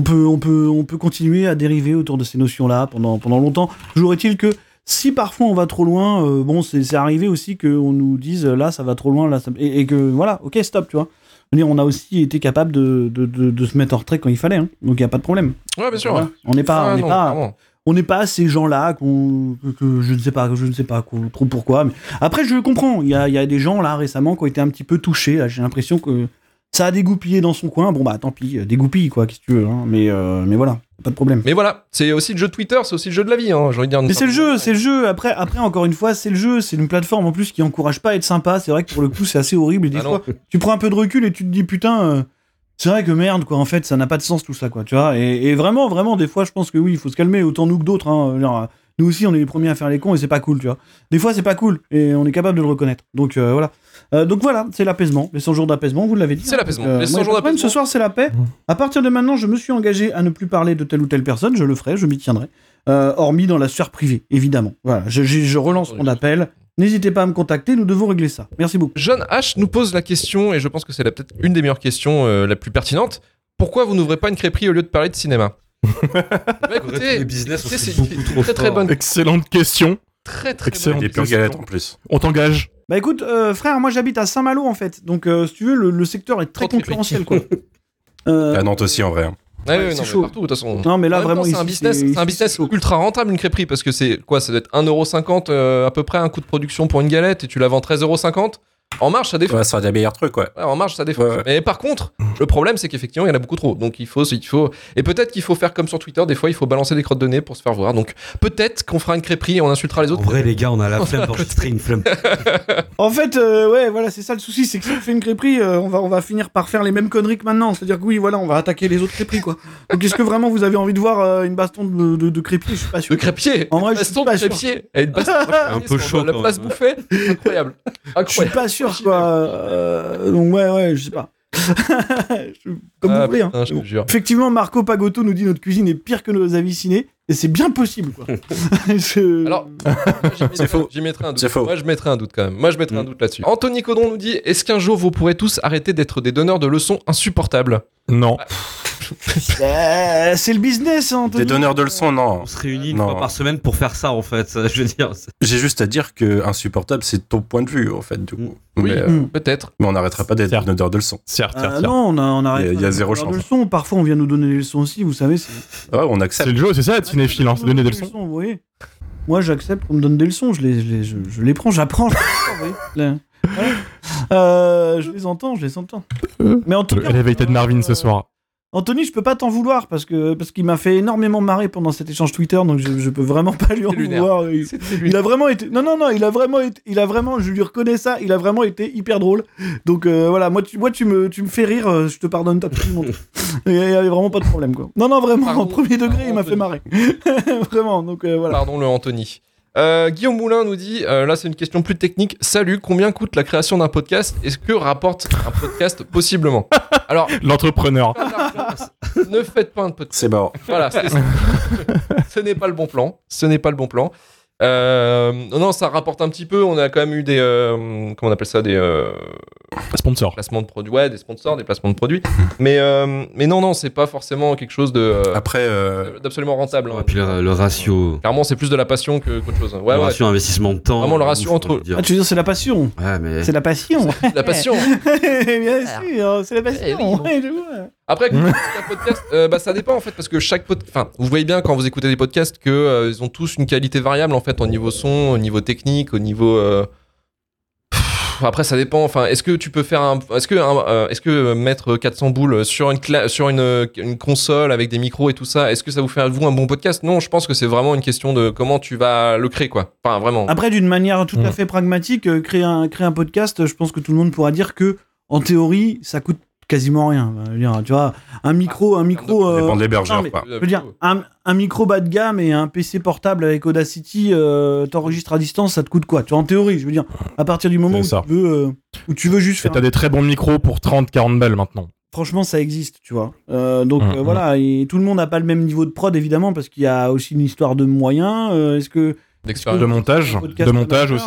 on, peut, on, peut, on peut continuer à dériver autour de ces notions-là pendant, pendant longtemps. Toujours est-il que si parfois on va trop loin, euh, bon, c'est arrivé aussi qu'on nous dise là ça va trop loin, là, ça- et, et que voilà, ok, stop, tu vois. On a aussi été capable de, de, de, de se mettre en retrait quand il fallait, hein. donc il n'y a pas de problème. Ouais, bien sûr. Voilà. On n'est pas, Ah, on n'est non, pas, clairement. on n'est pas ces gens-là qu'on que, je ne sais pas, que je ne sais pas trop pourquoi. Mais après, je comprends. Il y a, y a des gens là récemment qui ont été un petit peu touchés. J'ai l'impression que ça a dégoupillé dans son coin. Bon bah tant pis, euh, dégoupille quoi, qu'est-ce que tu veux. hein. Mais euh, mais voilà, pas de problème. Mais voilà, c'est aussi le jeu de Twitter, c'est aussi le jeu de la vie, hein, j'ai envie de dire. Mais c'est le jeu, c'est le jeu. Après, après encore une fois, c'est le jeu. C'est une plateforme en plus qui encourage pas à être sympa. C'est vrai que pour le coup, c'est assez horrible. Et des Ah fois, tu prends un peu de recul et tu te dis putain. euh, c'est vrai que merde, quoi, en fait, ça n'a pas de sens tout ça, quoi, tu vois. Et, et vraiment, vraiment, des fois, je pense que oui, il faut se calmer, autant nous que d'autres. Hein, genre, nous aussi, on est les premiers à faire les cons et c'est pas cool, tu vois. Des fois, c'est pas cool et on est capable de le reconnaître. Donc euh, voilà. Euh, donc voilà, c'est l'apaisement. Les 100 jours d'apaisement, vous l'avez dit. C'est hein. l'apaisement. Donc, Les 100 moi, jours d'apaisement. Ce soir, c'est la paix. À partir de maintenant, je me suis engagé à ne plus parler de telle ou telle personne. Je le ferai, je m'y tiendrai. Euh, hormis dans la sphère privée, évidemment. Voilà, je, je- je relance mon appel. N'hésitez pas à me contacter, nous devons régler ça. Merci beaucoup. John H nous pose la question, et je pense que c'est peut-être une des meilleures questions, euh, la plus pertinente. Pourquoi vous n'ouvrez pas une crêperie au lieu de parler de cinéma Bah, écoutez, les business, écoutez, c'est une trop très très bonne, Excellente question. très très Excellent. bonne galettes en plus. On t'engage. Bah écoute, euh, frère, moi j'habite à Saint-Malo en fait. Donc euh, si tu veux, le, le secteur est très Trop concurrentiel quoi. Euh, À Nantes aussi, en vrai. hein. Ouais, ouais, c'est non, mais chaud. partout, de toute façon. non mais là vraiment c'est un business, un business ultra rentable une crêperie parce que c'est quoi Ça doit être 1,50€ euh, à peu près un coût de production pour une galette et tu la vends 13,50€. En marge, ça défonce. Ouais, ça sera des meilleurs trucs, ouais. Ouais, en marge, ça défonce. Ouais, ouais. Mais par contre, le problème, c'est qu'effectivement, il y en a beaucoup trop. Donc il faut, il faut, et peut-être qu'il faut faire comme sur Twitter. Des fois, il faut balancer des crottes de nez pour se faire voir. Donc peut-être qu'on fera une crêperie et on insultera les En autres. vrai, les gars, on a la flemme d'enregistrer une flemme. En fait, euh, ouais, voilà, c'est ça le souci, c'est que si on fait une crêperie, euh, on, va, on va finir par faire les mêmes conneries que maintenant. C'est-à-dire que oui, voilà, on va attaquer les autres crêperies, quoi. Donc est-ce que vraiment vous avez envie de voir euh, une baston de, de, de crêperie? Je suis pas sûr. De crépier. En vrai, je baston suis pas de sûr. crépier. Et une baston de Un crépier peu chaud, La place bouffée? Incroyable. Je suis Incroyable. pas sûr, quoi. Euh, donc ouais, ouais, je sais pas. Comme Ah, vous voulez. hein. putain, je te jure. Effectivement, Marco Pagotto nous dit notre cuisine est pire que nos avis ciné, et c'est bien possible, quoi. Je- Alors, j'y mettrais- faux. J'y mettrais un doute. C'est faux. Moi, je mettrais un doute quand même. Moi, je mettrais un Mm. doute là-dessus. Anthony Codon nous dit Est-ce qu'un jour vous pourrez tous arrêter d'être des donneurs de leçons insupportables? Non. Euh, c'est le business, hein, Anthony. Des donneurs de leçons, non. On se réunit une Non. fois par semaine pour faire ça, en fait. Je veux dire, c'est- J'ai juste à dire que insupportable, c'est ton point de vue, en fait, du coup. Oui, Mais, euh, Mm. peut-être. mais on n'arrêtera pas d'être donneur de leçons. Certes, Euh, certes, certes. non, on, a, on arrête. Il y a- zéro chance. de leçons. Parfois, on vient nous donner des leçons aussi, vous savez. c'est- Ouais, on C'est accepte. le jeu, c'est ça, cinéphile, hein, c'est donner des leçons. voyez. moi j'accepte qu'on me donne des leçons, je les, je les, je, je les prends, j'apprends. Euh, je les entends, je les entends. Mais en tout Le cas, Elevated Marvin ce euh, soir. Anthony, je peux pas t'en vouloir parce que parce qu'il m'a fait énormément marrer pendant cet échange Twitter, donc je, je peux vraiment pas lui en vouloir. Il, il a vraiment été. Non, non, non, il a vraiment été. Il a vraiment. Je lui reconnais ça. Il a vraiment été hyper drôle. Donc euh, voilà, moi, tu, moi, tu me, tu me fais rire. euh, Je te pardonne absolument. tout. Il y a vraiment pas de problème, quoi. Non, non, vraiment. Pardon. Au premier degré, il m'a fait marrer. vraiment. Donc euh, voilà. Pardon le Anthony. Euh, Guillaume Moulin nous dit, euh, là c'est une question plus technique. Salut, combien coûte la création d'un podcast? Est-ce que rapporte un podcast possiblement? Alors, L'entrepreneur. ne faites pas un podcast. C'est mort. Voilà, c'est- ce n'est pas le bon plan. Ce n'est pas le bon plan. Euh, non, ça rapporte un petit peu. On a quand même eu des, euh, comment on appelle ça, des euh, Sponsor. placements de produits, ouais, des sponsors, des placements de produits. mais, euh, mais non, non, c'est pas forcément quelque chose de euh, Après, euh, d'absolument rentable. hein. Et puis le, le ratio, Clairement, c'est plus de la passion que qu'autre chose. Ouais, le ouais. ratio investissement de temps. Vraiment, le ratio entre-. Ah, tu veux dire, c'est la passion. Ouais, mais. C'est la passion. La passion. Bien sûr, c'est la Eh oui, passion. bon. Ouais, je vois. Après, un podcast, euh, bah, ça dépend en fait, parce que chaque podcast. Enfin, vous voyez bien quand vous écoutez des podcasts que euh, ils ont tous une qualité variable en fait, au niveau son, au niveau technique, au niveau. euh, pff, Après, ça dépend. Enfin, est-ce que tu peux faire un. Est-ce que, un- est-ce que mettre 400 boules sur une, cla- sur une, une console avec des micros et tout ça, est-ce que ça vous fait vous un bon podcast? Non, je pense que c'est vraiment une question de comment tu vas le créer, quoi. Enfin, vraiment. Après, d'une manière tout à Mm. fait pragmatique, créer un, créer un podcast, je pense que tout le monde pourra dire que, en théorie, ça coûte quasiment rien. Je veux dire, tu vois, un micro, un micro. ça euh, dépend de l'hébergeur, non, quoi. je veux dire, un, un micro bas de gamme et un PC portable avec Audacity, euh, t'enregistres à distance, ça te coûte quoi? Tu vois, en théorie, je veux dire, à partir du moment où tu, veux, euh, où tu veux juste Et faire. t'as des très bons micros pour 30-40 balles maintenant. Franchement, ça existe, tu vois. Euh, donc Mm, euh, mm. voilà, et tout le monde n'a pas le même niveau de prod, évidemment, parce qu'il y a aussi une histoire de moyens. Euh, Est-ce que. D'expérience. De montage. De montage aussi.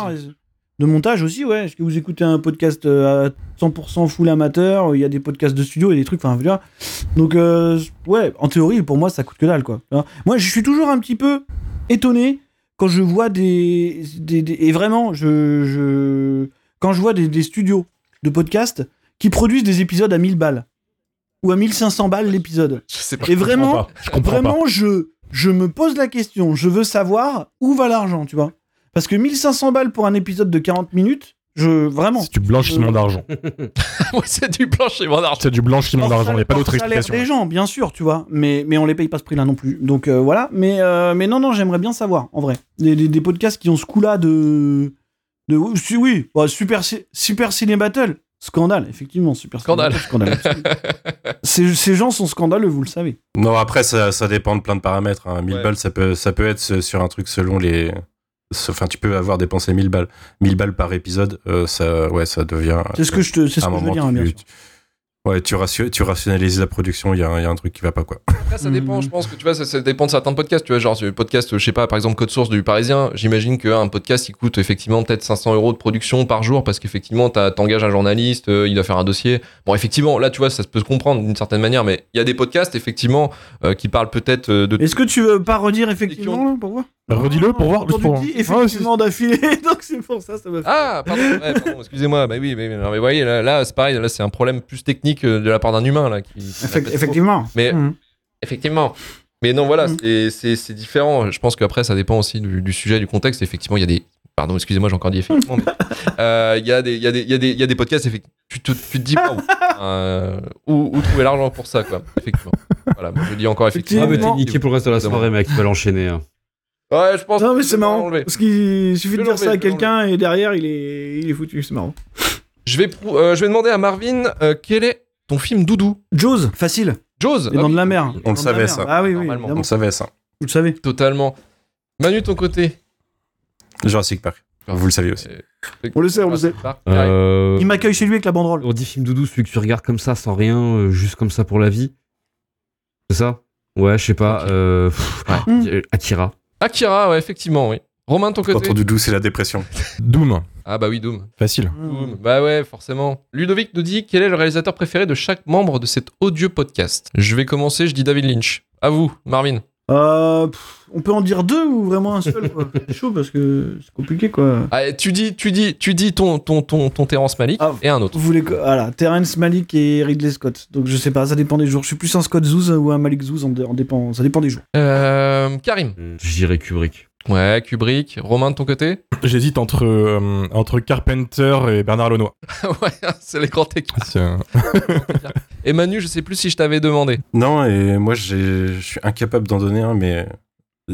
De montage aussi, ouais. Est-ce que vous écoutez un podcast euh, à 100% full amateur Il y a des podcasts de studio et des trucs, enfin, dire. Donc, euh, ouais, en théorie, pour moi, ça coûte que dalle, quoi. Moi, je suis toujours un petit peu étonné quand je vois des. des- des- et vraiment, je, je. Quand je vois des, des studios de podcasts qui produisent des épisodes à 1000 balles. Ou à 1500 balles l'épisode. Je sais pas. Et vraiment. Je. Vraiment, je, je me pose la question. Je veux savoir où va l'argent, tu vois. Parce que 1500 balles pour un épisode de 40 minutes, je. Vraiment. C'est du blanchiment Euh, d'argent. Ouais, c'est du blanchiment d'argent. C'est du blanchiment d'argent. Il n'y a pas d'autre explication. des gens, bien sûr, tu vois. Mais, mais on les paye pas ce prix-là non plus. Donc euh, voilà. Mais, euh, mais non, non, j'aimerais bien savoir, en vrai. Des, des, des podcasts qui ont ce coup-là de. de oui, bah, Super, Super Ciné Battle. Scandale, effectivement. Super Scandale. Scandale ces, ces gens sont scandaleux, vous le savez. Non, après, ça, ça dépend de plein de paramètres. Hein. 1000 Ouais. balles, ça peut, ça peut être ce- sur un truc selon les. Enfin, tu peux avoir dépensé 1000 balles. 1000 balles par épisode, euh, ça, ouais, ça devient. C'est ce que je, te, c'est ce que je veux dire, bien sûr. ouais, tu, ratio- tu rationalises la production, il y, a un- il y a un truc qui va pas, quoi. Après, ça dépend, je pense que tu vois, ça, ça dépend de certains podcasts. Tu vois, genre, le podcast, je sais pas, par exemple, Code Source du Parisien, j'imagine qu'un podcast, il coûte effectivement peut-être 500 euros de production par jour parce qu'effectivement, t'engages un journaliste, euh, il doit faire un dossier. Bon, effectivement, là, tu vois, ça se peut se comprendre d'une certaine manière, mais il y a des podcasts, effectivement, euh, qui parlent peut-être de. Est-ce que tu veux pas redire effectivement là, pour voir Redis-le pour voir. Quand juste pour- dis Ah, effectivement d'affilée, donc c'est pour ça, ça me fait. Ah, pardon, ouais, pardon, excusez-moi, bah oui, mais, mais, non, mais vous voyez, là, là, c'est pareil, là, c'est un problème plus technique euh, de la part d'un humain, là. Qui, qui Effect- répète trop. effectivement. Mais- Mhm. Effectivement. Mais non, voilà, Mm. c'est- c'est c'est différent. Je pense qu'après, ça dépend aussi du, du sujet, du contexte. Effectivement, il y a des. Pardon, excusez-moi, j'ai encore dit effectivement. mais, euh, Il y, a des- il y, a des- il y, a des- il y a des podcasts. Tu te, tu te dis pas où, euh, où, où trouver l'argent pour ça, quoi. Effectivement. Voilà, je dis encore Ah, effectivement. mais t'es niqué pour le reste de la soirée, mec. Tu vas l'enchaîner. hein. Ouais, je pense. Non, mais que c'est marrant. Parce qu'il suffit de dire ça à quelqu'un et derrière, il est, il est foutu. C'est marrant. Je vais, euh, je vais demander à Marvin euh, quel est ton film doudou? Jaws, facile. Jaws Les ah dents oui, de la mer. On le savait, ça. Ah oui, oui. On savait ça. Vous le savez. Totalement. Manu, ton côté? Jurassic Park. Vous le savez aussi. On le sait, on le sait. Euh, Il m'accueille chez lui avec la banderole. On dit film doudou, celui que tu regardes comme ça, sans rien, euh, juste comme ça pour la vie. C'est ça? Ouais, je sais pas. Ok. euh, pff, Ouais. euh, Akira. Akira, ouais, effectivement, oui. Romain, ton Quand côté on doudou, c'est la dépression. Doom. Ah bah oui, Doom. Facile. Boum. Bah ouais, forcément. Ludovic nous dit quel est le réalisateur préféré de chaque membre de cet audio podcast? Je vais commencer, je dis David Lynch. À vous, Marvin. Euh, pff, on peut en dire deux ou vraiment un seul. C'est chaud parce que c'est compliqué quoi. Ah, tu dis, tu dis, tu dis ton ton ton ton Terrence Malick Ah. et un autre. Vous voulez Voilà, Terrence Malik et Ridley Scott. Donc je sais pas, ça dépend des jours. Je suis plus un Scott Zouz ou un Malik Zouz, en, en dépend, ça dépend des jours. Euh, Karim. Je dirais Kubrick. Ouais, Kubrick. Romain de ton côté J'hésite entre, euh, entre Carpenter et Bernard Lenoir. Ouais, c'est les grands écarts. Et Manu, je sais plus si je t'avais demandé. Non, et moi, j'ai- je suis incapable d'en donner un, mais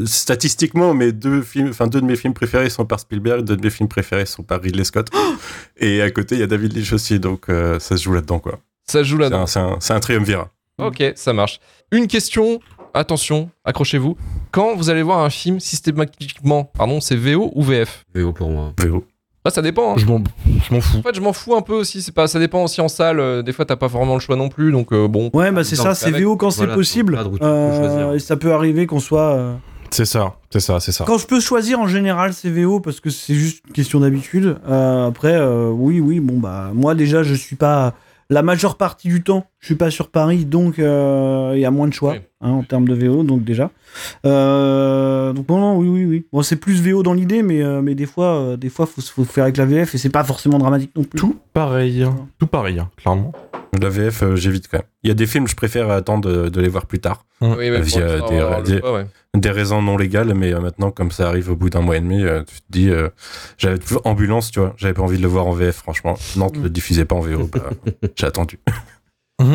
statistiquement, mes deux films, enfin deux de mes films préférés sont par Spielberg, deux de mes films préférés sont par Ridley Scott, et à côté, il y a David Lynch aussi, donc euh, ça se joue là-dedans, quoi. Ça se joue là-dedans. un, c'est un, c'est un triumvirat. Ok, ça marche. Une question, attention, accrochez-vous. Quand vous allez voir un film, systématiquement, pardon, c'est VO ou VF VO pour moi. VO. Ah, ça dépend. hein. je m'en je m'en fous. En fait, je m'en fous un peu aussi. C'est pas, ça dépend aussi en salle. euh, Des fois, t'as pas vraiment le choix non plus. Donc, euh, bon. Ouais, bah c'est ça, c'est avec- VO quand voilà, c'est possible. tu peux Euh, choisir. et ça peut arriver qu'on soit. euh, C'est ça, c'est ça, c'est ça. Quand je peux choisir en général, c'est VO parce que c'est juste une question d'habitude. Euh, après, euh, oui, oui, bon, bah, moi déjà, je suis pas. La majeure partie du temps, je suis pas sur Paris, donc euh, il y a moins de choix Oui. hein, en termes de VO, donc déjà. Euh, donc non, non, oui, oui, oui. Bon, c'est plus VO dans l'idée, mais, euh, mais des fois, euh, des fois, faut, faut faire avec la VF et c'est pas forcément dramatique non plus. Tout pareil, hein. tout pareil, hein, clairement. La VF, euh, j'évite quand même. Il y a des films, je préfère attendre de, de les voir plus tard. Oui, mais Via des- des- choix, ouais. Des raisons non légales, mais euh, maintenant, comme ça arrive au bout d'un mois et demi, euh, tu te dis, euh, j'avais ambulance, tu vois, j'avais pas envie de le voir en VF, franchement. Nantes le diffusait pas en VO, bah, j'ai attendu.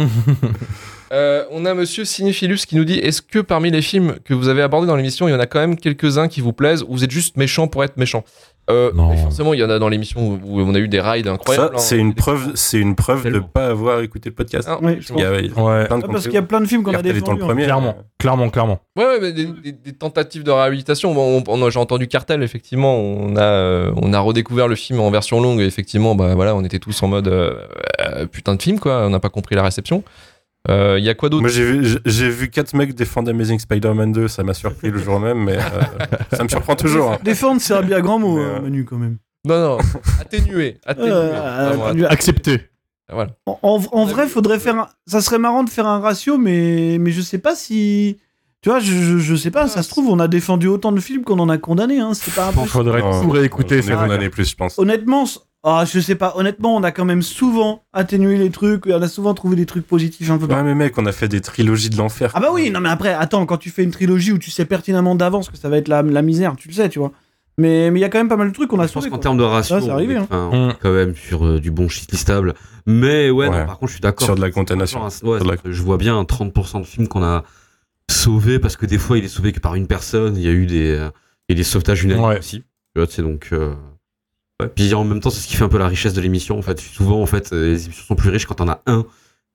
Euh, on a monsieur Cinephilus qui nous dit Est-ce que parmi les films que vous avez abordés dans l'émission, il y en a quand même quelques-uns qui vous plaisent ou vous êtes juste méchant pour être méchant? Euh, Non. mais Forcément, il y en a dans l'émission où où on a eu des rides Ça, incroyables. hein. c'est une Des- preuve, c'est une preuve de Tellement. pas avoir écouté le podcast. Ah, Ouais, je Il y a, il y a ouais, plein de Ah, parce qu'il y a plein de films qu'on a défendus. le hein. premier. clairement, clairement, clairement. Ouais, ouais, mais des, des- des tentatives de réhabilitation. Bon, on- on a- j'ai entendu Cartel, effectivement. On a, euh, on a redécouvert le film en version longue. Et effectivement, bah voilà, on était tous en mode euh, euh, putain de film, quoi. On n'a pas compris la réception. Euh, Il y a quoi d'autre Moi, j'ai vu, j'ai- vu quatre mecs défendre Amazing Spider-Man 2, ça m'a surpris le jour même, mais euh, ça me surprend toujours. hein. Défendre, c'est un bien grand mot, Mais, euh, euh, Manu, quand même. Non, non, atténué. atténué. Euh, Vraiment, atténué. Accepté. Voilà. En, en- en vrai, faudrait faire un... Ça serait marrant de faire un ratio, mais, mais je sais pas si... Tu vois, je, je, je sais pas, ça se trouve, on a défendu autant de films qu'on en a condamné, hein. C'est pas impossible. Faudrait tout réécouter. c'est vrai. condamné plus, je pense. Honnêtement, ah, je sais pas, honnêtement, on a quand même souvent atténué les trucs, on a souvent trouvé des trucs positifs un peu Ouais, mais mec, on a fait des trilogies de l'enfer. Ah bah oui, non mais après, attends, quand tu fais une trilogie où tu sais pertinemment d'avance que ça va être la, la misère, tu le sais, tu vois. Mais mais il y a quand même pas mal de trucs qu'on a Je pense sauvé. qu'en termes de ratio, c'est arrivé, on est- hein. enfin, on est quand même sur euh, du bon shit listable. Mais ouais, non, par contre, je suis d'accord. Sur de la contamination. Ouais, la- Je vois bien un 30% de films qu'on a sauvés parce que des fois, il est sauvé que par une personne. Il y a eu des, euh, il y a des sauvetages unanimes Ouais. aussi. Tu vois, c'est donc. euh, ouais. Puis en même temps, c'est ce qui fait un peu la richesse de l'émission. En fait, souvent, en fait, les émissions sont plus riches quand on a un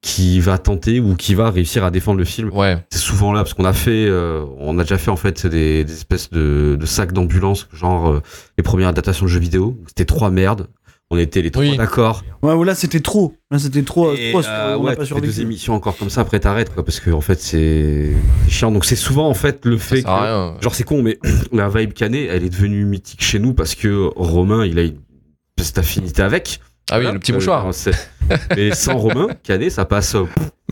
qui va tenter ou qui va réussir à défendre le film. Ouais. C'est souvent là parce qu'on a fait, euh, on a déjà fait en fait des, des espèces de, de sacs d'ambulance, genre euh, les premières adaptations de jeux vidéo. C'était trois merdes. On était les trois Oui. d'accord. Ouais, ou là c'était trop. Là c'était trop. Et, trop euh, on a ouais, pas fais deux émissions encore comme ça, après t'arrêtes quoi, parce que en fait c'est chiant. Donc c'est souvent en fait le Ça fait sert à que, rien. genre c'est con, mais la vibe canet, elle est devenue mythique chez nous parce que Romain, il a une cette affinité avec. Ah oui, Voilà. le petit Euh, mouchoir. c'est- Mais sans Romain, canet, ça passe. euh,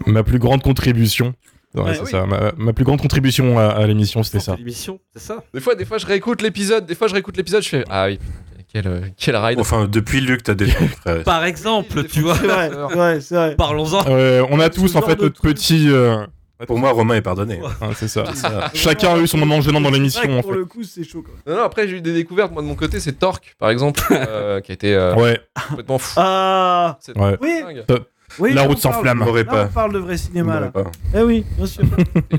Ma plus grande contribution. Ouais, Ouais, c'est oui. ça. Ma, ma plus grande contribution à, à l'émission, c'était ça. L'émission, c'est ça? Des fois, des fois, je réécoute l'épisode. Des fois, je réécoute l'épisode. Je fais Ah oui, quel, euh, quel ride. Enfin, depuis Luc, t'as des frère. Par exemple, tu vois. C'est vrai, c'est vrai, c'est vrai. Parlons-en. Ouais, on a tous en fait notre petit. euh, Pour moi, Romain est pardonné. hein, c'est ça. Ça. Chacun a eu son moment gênant dans l'émission en Pour fait. le coup, c'est chaud. Non, non, après, j'ai eu des découvertes. Moi, de mon côté, c'est Torque, par exemple, euh, qui a été euh, Ouais, complètement fou. Ah C'est ouais. Oui. dingue. Oui, La route on sans flamme. Pas. on parle de vrai cinéma là. pas. Eh oui, bien sûr.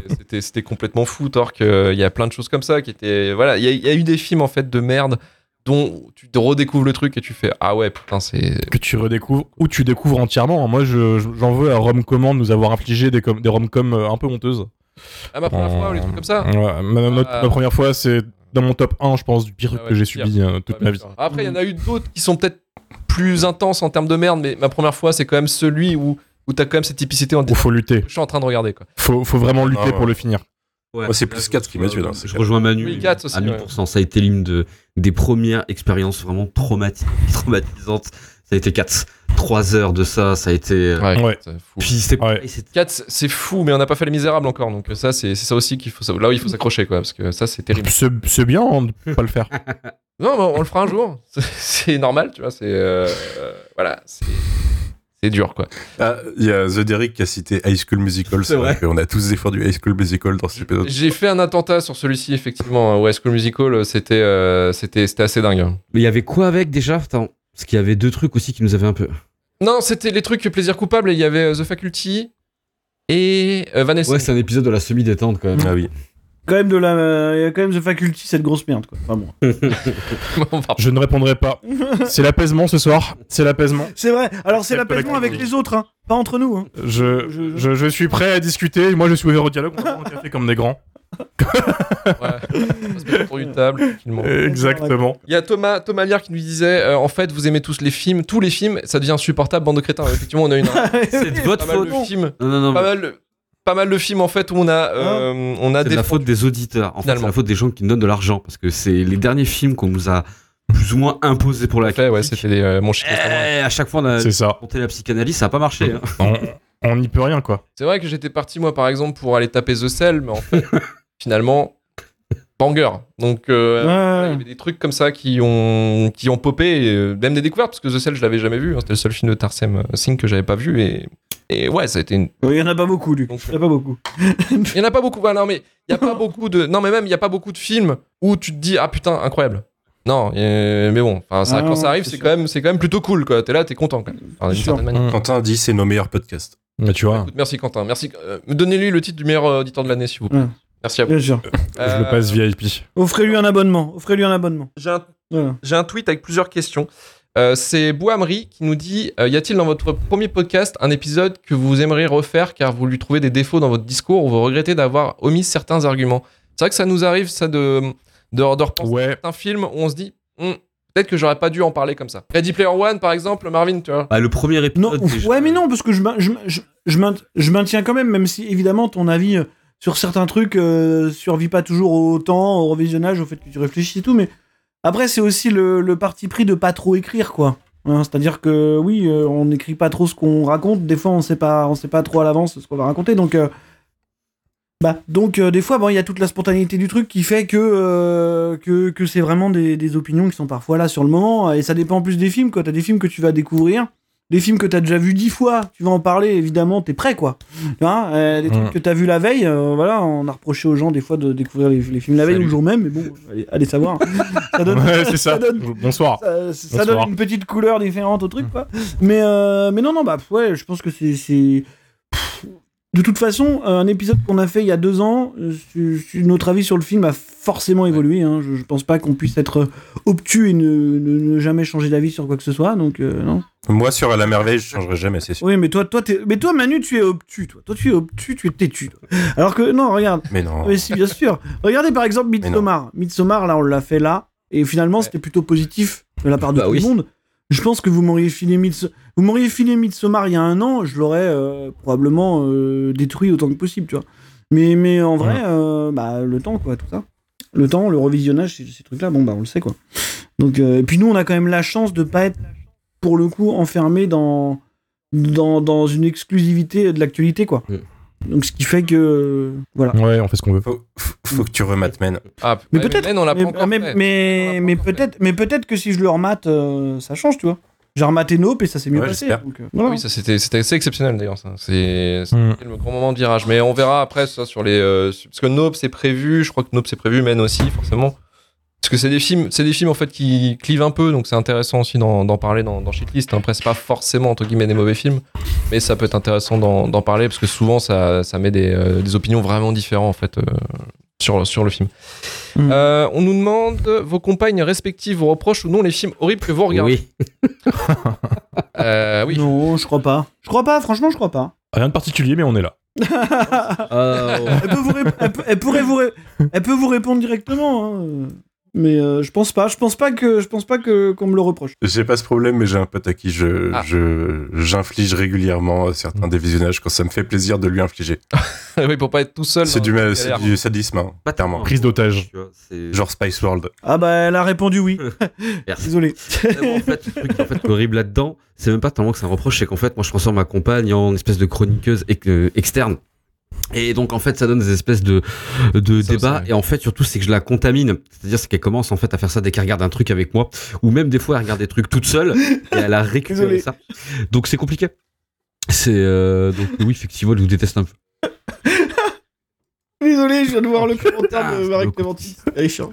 C'était, c'était complètement fou, Torque. Euh, Il y a plein de choses comme ça qui étaient. Voilà, il y, a- il y a eu des films en fait de merde dont tu te redécouvres le truc et tu fais Ah ouais, putain, c'est. Que tu redécouvres ou tu découvres entièrement. Moi, je- je- j'en veux à Rom Command de nous avoir infligé des, com- des rom-com euh, un peu honteuses. Ah, ma première fois, ou les trucs comme ça. Ouais, ma, notre- Ah. ma première fois, c'est dans mon top 1, je pense, du pire truc Ah ouais, que j'ai subi euh, toute Ouais, ma vie. sûr. Après, il y en a eu d'autres qui sont peut-être plus intenses en termes de merde, mais ma première fois, c'est quand même celui où, où t'as quand même cette typicité en Où disant faut lutter. Je suis en train de regarder quoi. Faut, faut vraiment lutter Ah ouais. pour le finir. Ouais. Moi, c'est plus Là, 4 je qui m'a tué, rejoins- là, c'est Je rejoins Manu Oui, aussi, à 1000%. Ça a été l'une de, des premières expériences vraiment traumati- traumatisantes. Ça a été 4. 3 heures de ça, ça a été. euh, Ouais, Ouais. c'est fou. Puis c'était Ouais. pareil, c'était- 4, c'est fou, mais on n'a pas fait les misérables encore, donc ça, c'est c'est ça aussi qu'il faut. Là où il faut s'accrocher, quoi, parce que ça, c'est terrible. C'est c'est bien hein, de pas le faire. Non, mais on le fera un jour. C'est- C'est normal, tu vois. C'est euh, euh, voilà, c'est c'est dur quoi. Ah, il y a The Derrick qui a cité High School Musical. C'est vrai. qu'on a tous défendu High School Musical dans cet épisode. J'ai fait un attentat sur celui-ci effectivement. Ouais, School Musical, c'était euh, c'était c'était assez dingue. hein. Mais il y avait quoi avec déjà? Attends, parce qu'il y avait deux trucs aussi qui nous avaient un peu. Non, c'était les trucs plaisir coupable. et Il y avait euh, The Faculty et euh, Vanessa. Ouais, c'est un épisode de la semi-détente quand même. Ah oui. Quand même de la, il y a quand même The Faculty, cette grosse merde quoi. Enfin bon. Je ne répondrai pas. C'est l'apaisement ce soir. C'est l'apaisement. C'est vrai. Alors c'est l'apaisement avec les autres, hein. Pas entre nous. Hein. Je, Je- je, je suis prêt à discuter. Moi, je suis ouvert au dialogue. On va prendre un café comme des grands. ouais. On se met autour d'une table. Exactement. Il y a Thomas, Thomas Liard qui nous disait euh, en fait, vous aimez tous les films, tous les films, ça devient insupportable, bande de crétins. Effectivement, on a une, C'est de votre pas mal faute. de films, Non, non, non. pas mal, de- pas mal de films en fait où on a, euh, on a des la faute des auditeurs. En fait, c'est Finalement. la faute des gens qui nous donnent de l'argent. Parce que c'est les derniers films qu'on nous a plus ou moins imposés pour la fait, ouais, c'était des, euh, mon chien. Eh, à chaque fois, on a C'est ça. monté la psychanalyse, ça a pas marché. hein. On- On n'y peut rien, quoi. C'est vrai que j'étais parti moi par exemple pour aller taper The Cell, mais en fait, finalement, banger. Donc euh, voilà, il y avait des trucs comme ça qui ont, qui ont popé, et, euh, même des découvertes, parce que The Cell je l'avais jamais vu, hein, c'était le seul film de Tarsem euh, Singh que j'avais pas vu, et, et ouais, ça a été une... Il y en a pas beaucoup, Luc. Donc, Il y en a pas beaucoup. Il y en a pas beaucoup, ouais, non mais il y a pas beaucoup de... Non mais même, il y a pas beaucoup de films où tu te dis, ah putain, incroyable. Non, euh, mais bon, ça, Ah quand ça arrive, c'est quand, même, c'est quand même plutôt cool, quoi. T'es là, t'es content. Enfin, certaine manière. Quentin dit c'est nos meilleurs podcasts. Mais tu vois, Écoute, merci Quentin, merci. euh, Donnez-lui le titre du meilleur auditeur de l'année, s'il vous plaît. Merci à vous. Bien sûr. je le passe VIP. Offrez-lui un abonnement. Offrez-lui un abonnement. J'ai un, Voilà. j'ai un tweet avec plusieurs questions. Euh, c'est Bouamri qui nous dit euh, Y a-t-il dans votre premier podcast un épisode que vous aimeriez refaire car vous lui trouvez des défauts dans votre discours ou vous regrettez d'avoir omis certains arguments? C'est vrai que ça nous arrive, ça, de, de, de repenser Ouais. à certains films où on se dit Hum, Peut-être que j'aurais pas dû en parler comme ça. Ready Player One, par exemple, Marvin, tu vois. Bah, le premier Non, épisode. déjà- ouais, mais non, parce que je, je, je, je maintiens quand même, même si évidemment ton avis euh, sur certains trucs euh, survit pas toujours autant au revisionnage, au fait que tu réfléchis et tout, mais après c'est aussi le, parti pris de pas trop écrire, quoi. Hein, C'est-à-dire que oui, euh, on n'écrit pas trop ce qu'on raconte, des fois on sait pas, on sait pas trop à l'avance ce qu'on va raconter, donc. euh, bah, donc des fois, il y a toute la spontanéité du truc qui fait que que, que c'est vraiment des, des opinions qui sont parfois là sur le moment, et ça dépend en plus des films. Quand t'as des films que tu vas découvrir, des films que t'as déjà vu dix fois, tu vas en parler, évidemment, t'es prêt, quoi. Vois, euh, des trucs Mm. que t'as vu la veille, euh, voilà, on a reproché aux gens des fois de découvrir les, les films la veille ou le jour même, mais bon, allez, allez savoir. ça donne, Ouais, ça. donne Bonsoir. ça, ça Bonsoir. donne une petite couleur différente au truc, quoi. Mais, euh, mais non, non, bah ouais, je pense que c'est. De toute façon, un épisode qu'on a fait il y a deux ans, euh, notre avis sur le film a forcément évolué. hein. Je, je pense pas qu'on puisse être obtus et ne, ne- ne jamais changer d'avis sur quoi que ce soit. Donc, euh, non. Moi, sur À la merveille, je changerai jamais, c'est sûr. Oui, mais toi, toi, t'es- mais toi, Manu, tu es obtus. Toi, toi tu es obtus, tu es têtu. Alors que, non, regarde. Mais non. Mais si, bien sûr. Regardez par exemple. Midsommar. Midsommar, là, on l'a fait là. Et finalement, Ouais. c'était plutôt positif de la part de Bah tout oui. le monde. Je pense que vous m'auriez filé, Mids- vous m'auriez filé Midsommar il y a un an, je l'aurais euh, probablement euh, détruit autant que possible, tu vois. Mais, mais en vrai, euh, bah, le temps, quoi, tout ça. Le temps, le revisionnage, ces, ces trucs-là, bon, bah, on le sait, quoi. Donc, euh, et puis nous, on a quand même la chance de pas être, pour le coup, enfermé dans, dans, dans une exclusivité de l'actualité, quoi. Mm. Donc, ce qui fait que, voilà. Ouais, on fait ce qu'on veut. Faut, que tu remates, man. Ah, Mais peut-être. Men, mais, peut-être, mais peut-être que si je le remate, euh, ça change, tu vois. J'ai rematé Nope et ça s'est mieux Ouais, passé. donc, euh, voilà. Oui, ça c'était c'était assez exceptionnel d'ailleurs. ça. C'est Hmm. le grand moment de virage. Mais on verra après ça sur les. euh, parce que Nope c'est prévu, je crois que Nope c'est prévu, Men aussi forcément. Parce que c'est des films, c'est des films en fait qui clivent un peu, donc c'est intéressant aussi d'en parler dans, dans Shitlist. Après c'est pas forcément entre guillemets des mauvais films, mais ça peut être intéressant d'en parler parce que souvent ça, ça met des, euh, des opinions vraiment différentes en fait euh, sur sur le film. Mm. Euh, on nous demande vos compagnes respectives vous reprochent ou non les films horribles que vous regardez. Oui. Euh, oui. Non, je crois pas. Je crois pas, franchement, je crois pas. Rien de particulier, mais on est là. Euh, elle, peut vous rép- elle, peut- elle pourrait vous ré- elle peut vous répondre directement. hein. Mais euh, je pense pas. Je pense pas que je pense pas que qu'on me le reproche. J'ai pas ce problème, mais j'ai un pote à qui je, Ah. je, j'inflige régulièrement certains dévisionnages quand ça me fait plaisir de lui infliger. oui, pour pas être tout seul. C'est du, ma- c'est du sadisme, hein, Pas clairement. tellement. Prise d'otage. C'est- Genre Spice World. Ah bah elle a répondu oui. Merci. Désolé. En fait, le truc qui est en fait horrible là-dedans, c'est même pas tellement que c'est un reproche, c'est qu'en fait, moi, je transforme ma compagne en espèce de chroniqueuse ex- euh, externe. Et donc, en fait, ça donne des espèces de, de Ça débats. aussi. Et en fait, surtout, c'est que je la contamine. C'est-à-dire, c'est qu'elle commence, en fait, à faire ça dès qu'elle regarde un truc avec moi. Ou même, des fois, elle regarde des trucs toute seule. et elle a récupéré Désolé. ça. Donc, c'est compliqué. C'est euh, donc oui, effectivement, je vous déteste un peu. Désolé, je viens de voir le commentaire Ah, de c'est Marie beaucoup. Clémentine. Elle est chiante.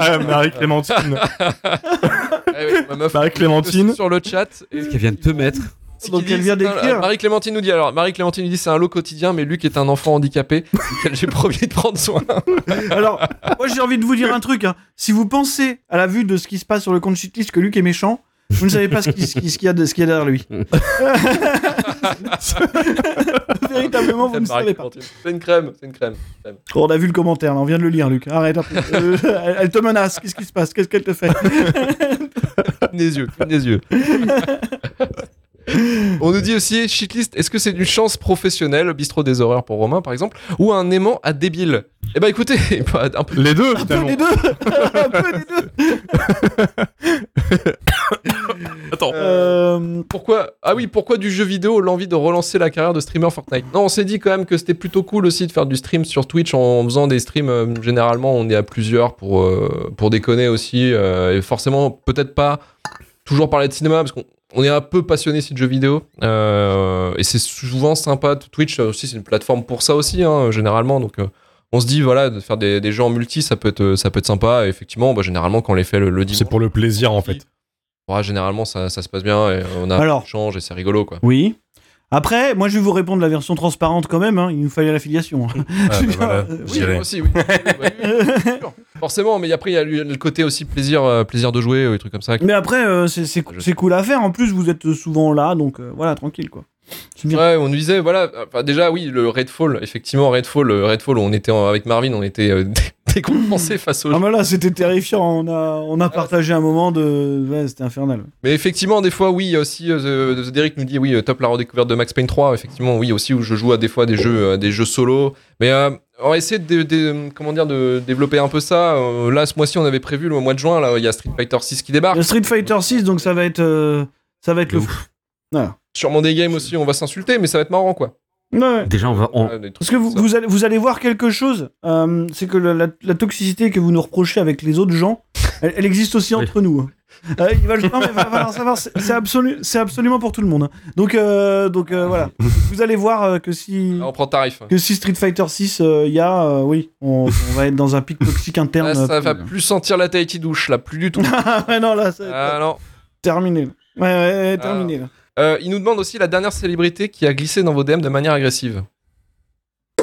Ah, Marie-Clémentine. Eh oui, ma meuf Marie-Clémentine. sur le chat. Et Qu'elle vient de te mettre. Donc elle dit, vient d'écrire. Marie-Clémentine nous dit alors, Marie-Clémentine nous dit c'est un lot quotidien, mais Luc est un enfant handicapé, j'ai promis de prendre soin. Alors, moi j'ai envie de vous dire un truc. hein. Si vous pensez à la vue de ce qui se passe sur le compte shitlist que Luc est méchant, vous ne savez pas ce qu'il y, a de- ce qu'il y a derrière lui. Véritablement, vous ne savez pas. C'est une crème, c'est une crème. Oh, on a vu le commentaire, là, on vient de le lire, Luc. Arrête. Euh, elle, elle te menace. Qu'est-ce qui se passe? Qu'est-ce qu'elle te fait? Des yeux, des yeux. On nous dit aussi, shitlist, est-ce que c'est une chance professionnelle, bistrot des horreurs pour Romain par exemple, ou un aimant à débile? Eh ben écoutez, pas- un peu Les deux, Un peu les deux Un peu les deux Attends. Euh, Pourquoi Ah oui, pourquoi du jeu vidéo l'envie de relancer la carrière de streamer Fortnite? Non, on s'est dit quand même que c'était plutôt cool aussi de faire du stream sur Twitch en faisant des streams. euh, généralement, on est à plusieurs pour, euh, pour déconner aussi. euh, et forcément, peut-être pas toujours parler de cinéma parce qu'on on est un peu passionné aussi de jeux vidéo. euh, et c'est souvent sympa. Twitch euh, aussi, c'est une plateforme pour ça aussi, hein, généralement. Donc. euh, on se dit voilà de faire des, des jeux en multi ça peut être ça peut être sympa et effectivement bah, généralement quand on les fait le, le dimanche C'est pour le plaisir, en fait. ouais, généralement ça, ça se passe bien et on a Alors. un échange et c'est rigolo quoi Oui. Après, moi je vais vous répondre la version transparente quand même. hein. Il nous fallait l'affiliation. Ah, bah voilà, Euh, Oui, j'irai. moi aussi, oui. Sûr. Forcément, mais après, il y a le côté aussi plaisir, euh, plaisir de jouer, ou des trucs comme ça. Mais après, euh, c'est c'est cool à faire. En plus, vous êtes souvent là, donc euh, voilà, tranquille quoi. Ouais, on nous disait, voilà, enfin, déjà, oui, le Redfall, effectivement, Redfall, euh, Redfall, on était en- avec Marvin, on était euh, décompensé face au Ah mais là, c'était terrifiant. On a, on a partagé un moment de. Ouais, c'était infernal. Mais effectivement, des fois, oui, il y a aussi, euh, Derrick nous dit, oui, euh, top la redécouverte de Max Payne 3, effectivement, oui, aussi, où je joue à des fois des jeux, euh, des jeux solo. Mais euh, on va essayer de, comment dire, de développer un peu ça. Euh, là, ce mois-ci, on avait prévu, le mois de juin, là, il y a Street Fighter 6 qui débarque. Le Street Fighter 6, donc ça va être, ça va être le De fou. Voilà. Sûrement des games aussi, on va s'insulter, mais ça va être marrant, quoi. Ouais. Déjà, on va. on- Ouais, des trucs Parce que vous, allez, vous allez voir quelque chose, euh, c'est que la, la- la toxicité que vous nous reprochez avec les autres gens, elle, elle existe aussi Oui. entre nous. hein. Euh, il va, non, mais va savoir, c'est c'est absolu, c'est absolument pour tout le monde. hein. Donc, euh, donc euh, voilà, vous allez voir euh, que si, Ah, on prend tarif. que si Street Fighter 6 il y a, euh, oui, on, on va être dans un pic toxique interne. Là, ça va plus sentir la Tahiti douche, là, plus du tout. Ah non, là, c'est ah non. terminé. là. Ouais, ouais, ouais, terminé. là. Euh, il nous demande aussi la dernière célébrité qui a glissé dans vos DM de manière agressive.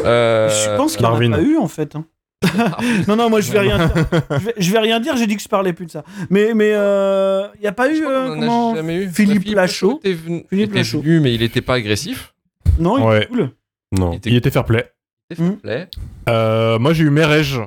Euh, je pense qu'il n'y en a pas eu en fait. hein. non, non, moi je vais rien dire. Je vais, je vais rien dire, j'ai dit que je parlais plus de ça. Mais il mais, euh, n'y a pas je eu. euh, a comment... jamais eu. Philippe Lachaud. était venu, Philippe était Lachaud. venu, mais il était pas agressif. Non, il Ouais. est cool. Non. Il était, Il était fair play. il était Hmm. fair play. Euh, moi, j'ai eu Merej.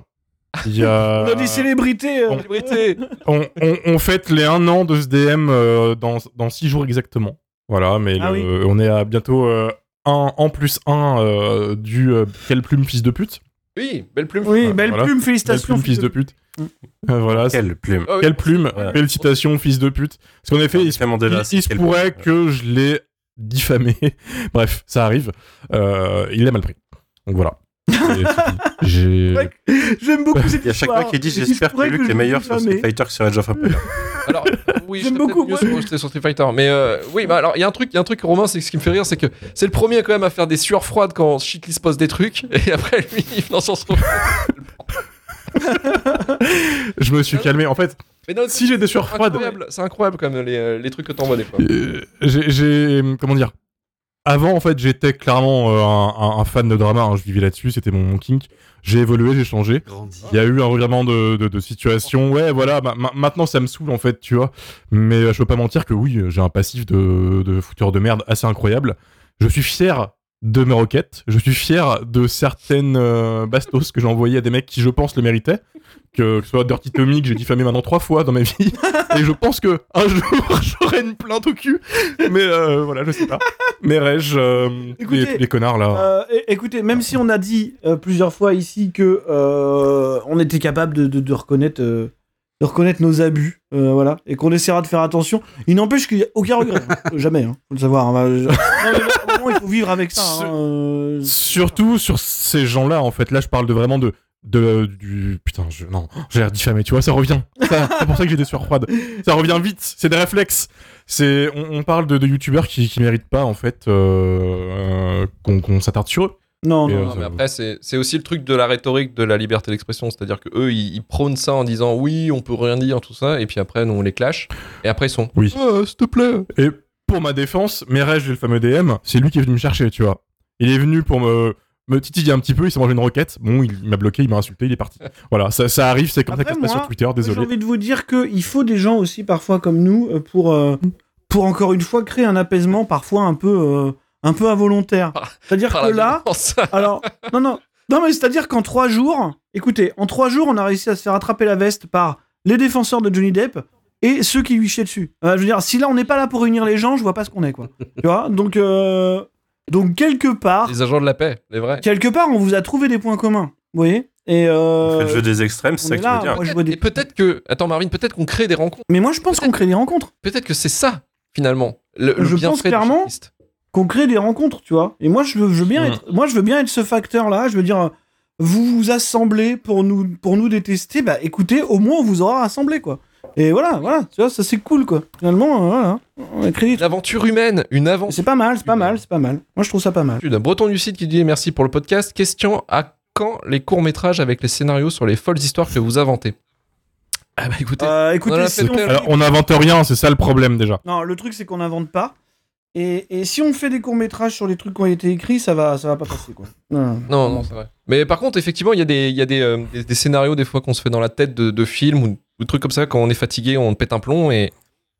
Il y a... On a dit célébrité. euh, on- Célébrité. on, on, on fête les un an de ce DM euh, dans, dans six jours exactement. Voilà, mais Ah le- oui. on est à bientôt euh, un en plus un euh, du euh, quelle plume fils de pute. Oui, belle plume. Oui, belle voilà. plume, félicitations. plume fils de pute. Mm. Euh, voilà. c'est- Quelle plume. Ah oui. Quelle plume, Voilà. félicitations fils de pute. Parce qu'en effet, il, Mandela, il- c'est il se pourrait plume. que je l'ai diffamé. Bref, ça arrive. Euh, il l'a mal pris. Donc voilà. J'aime beaucoup cette Il y a chaque histoire. fois qui dit se j'espère que Luc est meilleur le sur Street. Fighter que sur Age of Empires. Alors, oui, J'aime beaucoup. Mieux moi. sur, sur Street Fighter. Mais euh, oui, bah alors, il y a un truc, il y a un truc, Romain, c'est ce qui me fait rire, c'est que c'est le premier quand même à faire des sueurs froides quand Shitlist pose des trucs. Et après, lui, il dans son Je me suis calmé. En fait, Mais non, si j'ai des sueurs c'est froides, incroyable, c'est incroyable quand même les, euh, les trucs que t'envoies des fois. Euh, j'ai, j'ai- comment dire? Avant en fait j'étais clairement euh, un, fan de drama hein, je vivais là-dessus c'était mon, mon kink. J'ai évolué j'ai changé. Il y a eu un revirement de, de, de situation. Ouais voilà ma- ma- maintenant ça me saoule en fait tu vois. Mais euh, je peux pas mentir que oui j'ai un passif de, de fouteur de merde assez incroyable. Je suis fier de mes requêtes. Je suis fier de certaines euh, bastos que j'ai envoyées à des mecs qui je pense le méritaient. Que, que ce soit Dirty Tommy que j'ai diffamé maintenant trois fois dans ma vie. Et je pense que un jour j'aurai une plainte au cul. Mais euh, voilà je sais pas. Mais Reg euh, les, connards là. écoutez, même si on a dit plusieurs fois ici que on était capable de, de- de reconnaître, de reconnaître nos abus, euh, voilà, et qu'on essaiera de faire attention, il n'empêche qu'il n'y a aucun regret, hein. jamais, hein, faut le savoir. hein. Bah, je- Non, mais il faut vivre avec ça. hein, euh, Surtout sur ces gens-là, en fait. Là, je parle de vraiment de. de du putain je non j'ai l'air diffamé tu vois ça revient c'est pour ça que j'ai des sueurs froides ça revient vite c'est des réflexes c'est on, on parle de, de youtubeurs qui, qui méritent pas en fait euh, euh, qu'on qu'on s'attarde sur eux. Non, euh, Non, mais après, c'est aussi le truc de la rhétorique de la liberté d'expression. C'est-à-dire que eux, ils, ils prônent ça en disant oui, on peut rien dire, tout ça. Et puis après, nous, on les clash. Et après, ils sont Oui. Ah, s'il te plaît. Et pour ma défense, Merej, le fameux DM, c'est lui qui est venu me chercher, tu vois. Il est venu pour me me titiller un petit peu, il s'est mangé une roquette. Bon, il, m'a bloqué, il m'a insulté, il est parti. Voilà, ça, ça arrive, c'est comme ça que ça se passe moi, sur Twitter, Moi, J'ai désolé. envie de vous dire qu'il faut des gens aussi parfois comme nous euh, pour, euh, pour encore une fois créer un apaisement parfois un peu, euh, un peu involontaire. C'est-à-dire que là, violence. alors, non, non, non, mais c'est-à-dire qu'en trois jours, écoutez, en trois jours, on a réussi à se faire attraper la veste par les défenseurs de Johnny Depp et ceux qui lui chiaient dessus. Euh, je veux dire, si là on n'est pas là pour réunir les gens, je vois pas ce qu'on est, quoi. tu vois? Donc, euh, donc quelque part, Les agents de la paix, les vrais. quelque part, on vous a trouvé des points communs. Vous voyez? Et On euh, fait le jeu des extrêmes, c'est ça que tu veux dire. moi, des- Et peut-être que. Attends, Marvin, peut-être qu'on crée des rencontres. Mais moi, je pense qu'on crée des rencontres. Peut-être que c'est ça, finalement. Le, le Je pense clairement-. Qu'on crée des rencontres, tu vois. Et moi, je veux, je veux bien Mm. être, moi, je veux bien être ce facteur-là. Je veux dire, vous vous assemblez pour nous, pour nous détester. Bah, écoutez, au moins, on vous aura rassemblé, quoi. Et voilà, voilà, tu vois, ça c'est cool, quoi. Finalement, euh, voilà, on a créé. Une aventure humaine, une aventure. C'est pas mal, c'est pas mal, c'est pas mal. Moi, je trouve ça pas mal. d'un Breton du site qui dit merci pour le podcast. Question à quand les courts-métrages avec les scénarios sur les folles histoires que vous inventez Ah bah écoutez, Euh, écoutez, si Alors, on n'invente rien, c'est ça le problème déjà. non, le truc c'est qu'on n'invente pas. Et, et si on fait des courts métrages sur les trucs qui ont été écrits, ça va, ça va pas passer, quoi. Non. non, non, c'est vrai. Mais par contre, effectivement, il y a des, il y a des, euh, des, des scénarios des fois qu'on se fait dans la tête de, de films ou de trucs comme ça quand on est fatigué, on pète un plomb et,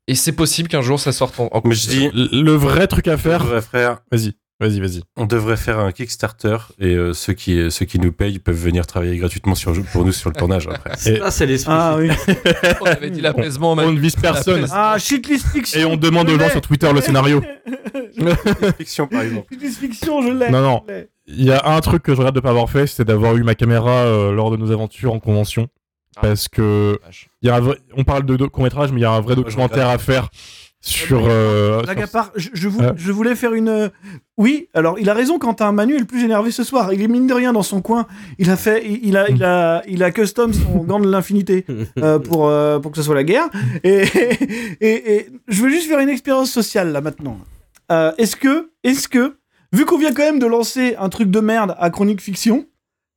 et c'est possible qu'un jour ça sorte en, en Mais je dis, Le vrai truc à faire, devrait faire, vas-y, vas-y, vas-y. on devrait faire un Kickstarter et euh, ceux, qui, ceux qui nous payent peuvent venir travailler gratuitement sur, pour nous sur le tournage après. Et- Ça, c'est l'esprit. Ah oui. On avait dit l'apaisement, On ne vise personne. Ah, shitlist fiction. Et on demande aux gens sur Twitter le scénario. Fiction par exemple. Fiction, je l'ai. Non, non. Il y a un truc que je regrette de pas avoir fait, c'est d'avoir eu ma caméra euh, lors de nos aventures en convention. Ah. Parce que il y a un vrai- on parle de, court métrage, mais il y a un vrai Moi, documentaire à faire sur. euh, sur- part, je, je voulais, je voulais faire une. euh, Oui, alors il a raison, Quentin. Manu est le plus énervé ce soir. Il est mine de rien dans son coin. Il a fait, il, il a, il a, il a custom son gant de l'infinité euh, pour euh, pour que ce soit la guerre. Et, et, et je veux juste faire une expérience sociale là maintenant. Est-ce que, est-ce que, vu qu'on vient quand même de lancer un truc de merde à Chronique Fiction.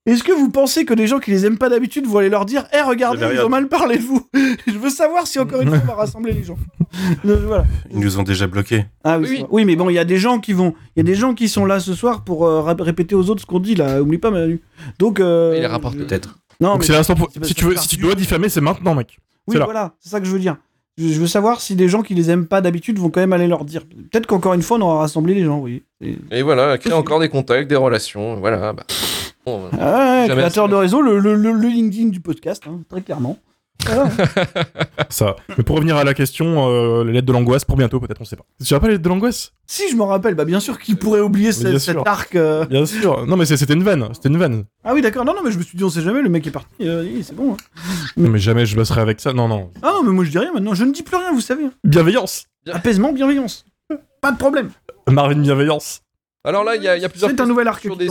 Est-ce que vous pensez que les gens qui les aiment pas d'habitude vont aller leur dire Eh, regardez, ils ont mal parlé de vous Je veux savoir si encore une fois on va rassembler les gens. Voilà. Ils nous ont déjà bloqués. Ah oui, Oui, mais bon, il y a des gens qui vont, il y a des gens qui sont là ce soir pour euh, répéter aux autres ce qu'on dit là. Oublie pas Manu. Donc euh, Il les rapporte je- Peut-être. Non, Donc mais l'instant pour- Si tu veux, fait si tu partie dois diffamer, c'est maintenant, mec. oui, c'est là. voilà, c'est ça que je veux dire. Je, je veux savoir si des gens qui les aiment pas d'habitude vont quand même aller leur dire. Peut-être qu'encore une fois, on aura rassemblé les gens, oui. Et... Et voilà, créer encore des contacts, des relations. Voilà. Bah. Bon, Ah, créateur de réseau, le, le, le- le LinkedIn du podcast, hein, très clairement. Voilà. Ça. Mais pour revenir à la question, euh, les lettres de l'angoisse pour bientôt, peut-être, on sait pas. Tu te rappelles les lettres de l'angoisse? Si je me rappelle, bah bien sûr qu'il pourrait oublier ce- bien cet arc. euh. Bien sûr. Non, mais c'était une vanne. C'était une vanne. Ah oui, d'accord. Non, non, mais je me suis dit, on sait jamais, le mec est parti. euh, c'est bon. hein. Non, mais jamais je bosserai avec ça. Non, non. Ah non, mais moi je dis rien maintenant. Je ne dis plus rien, vous savez. Bienveillance. Apaisement, bienveillance. Pas de problème. Marvin Bienveillance. Alors là, il y a, il y a plusieurs C'est un nouvel arc. sur des.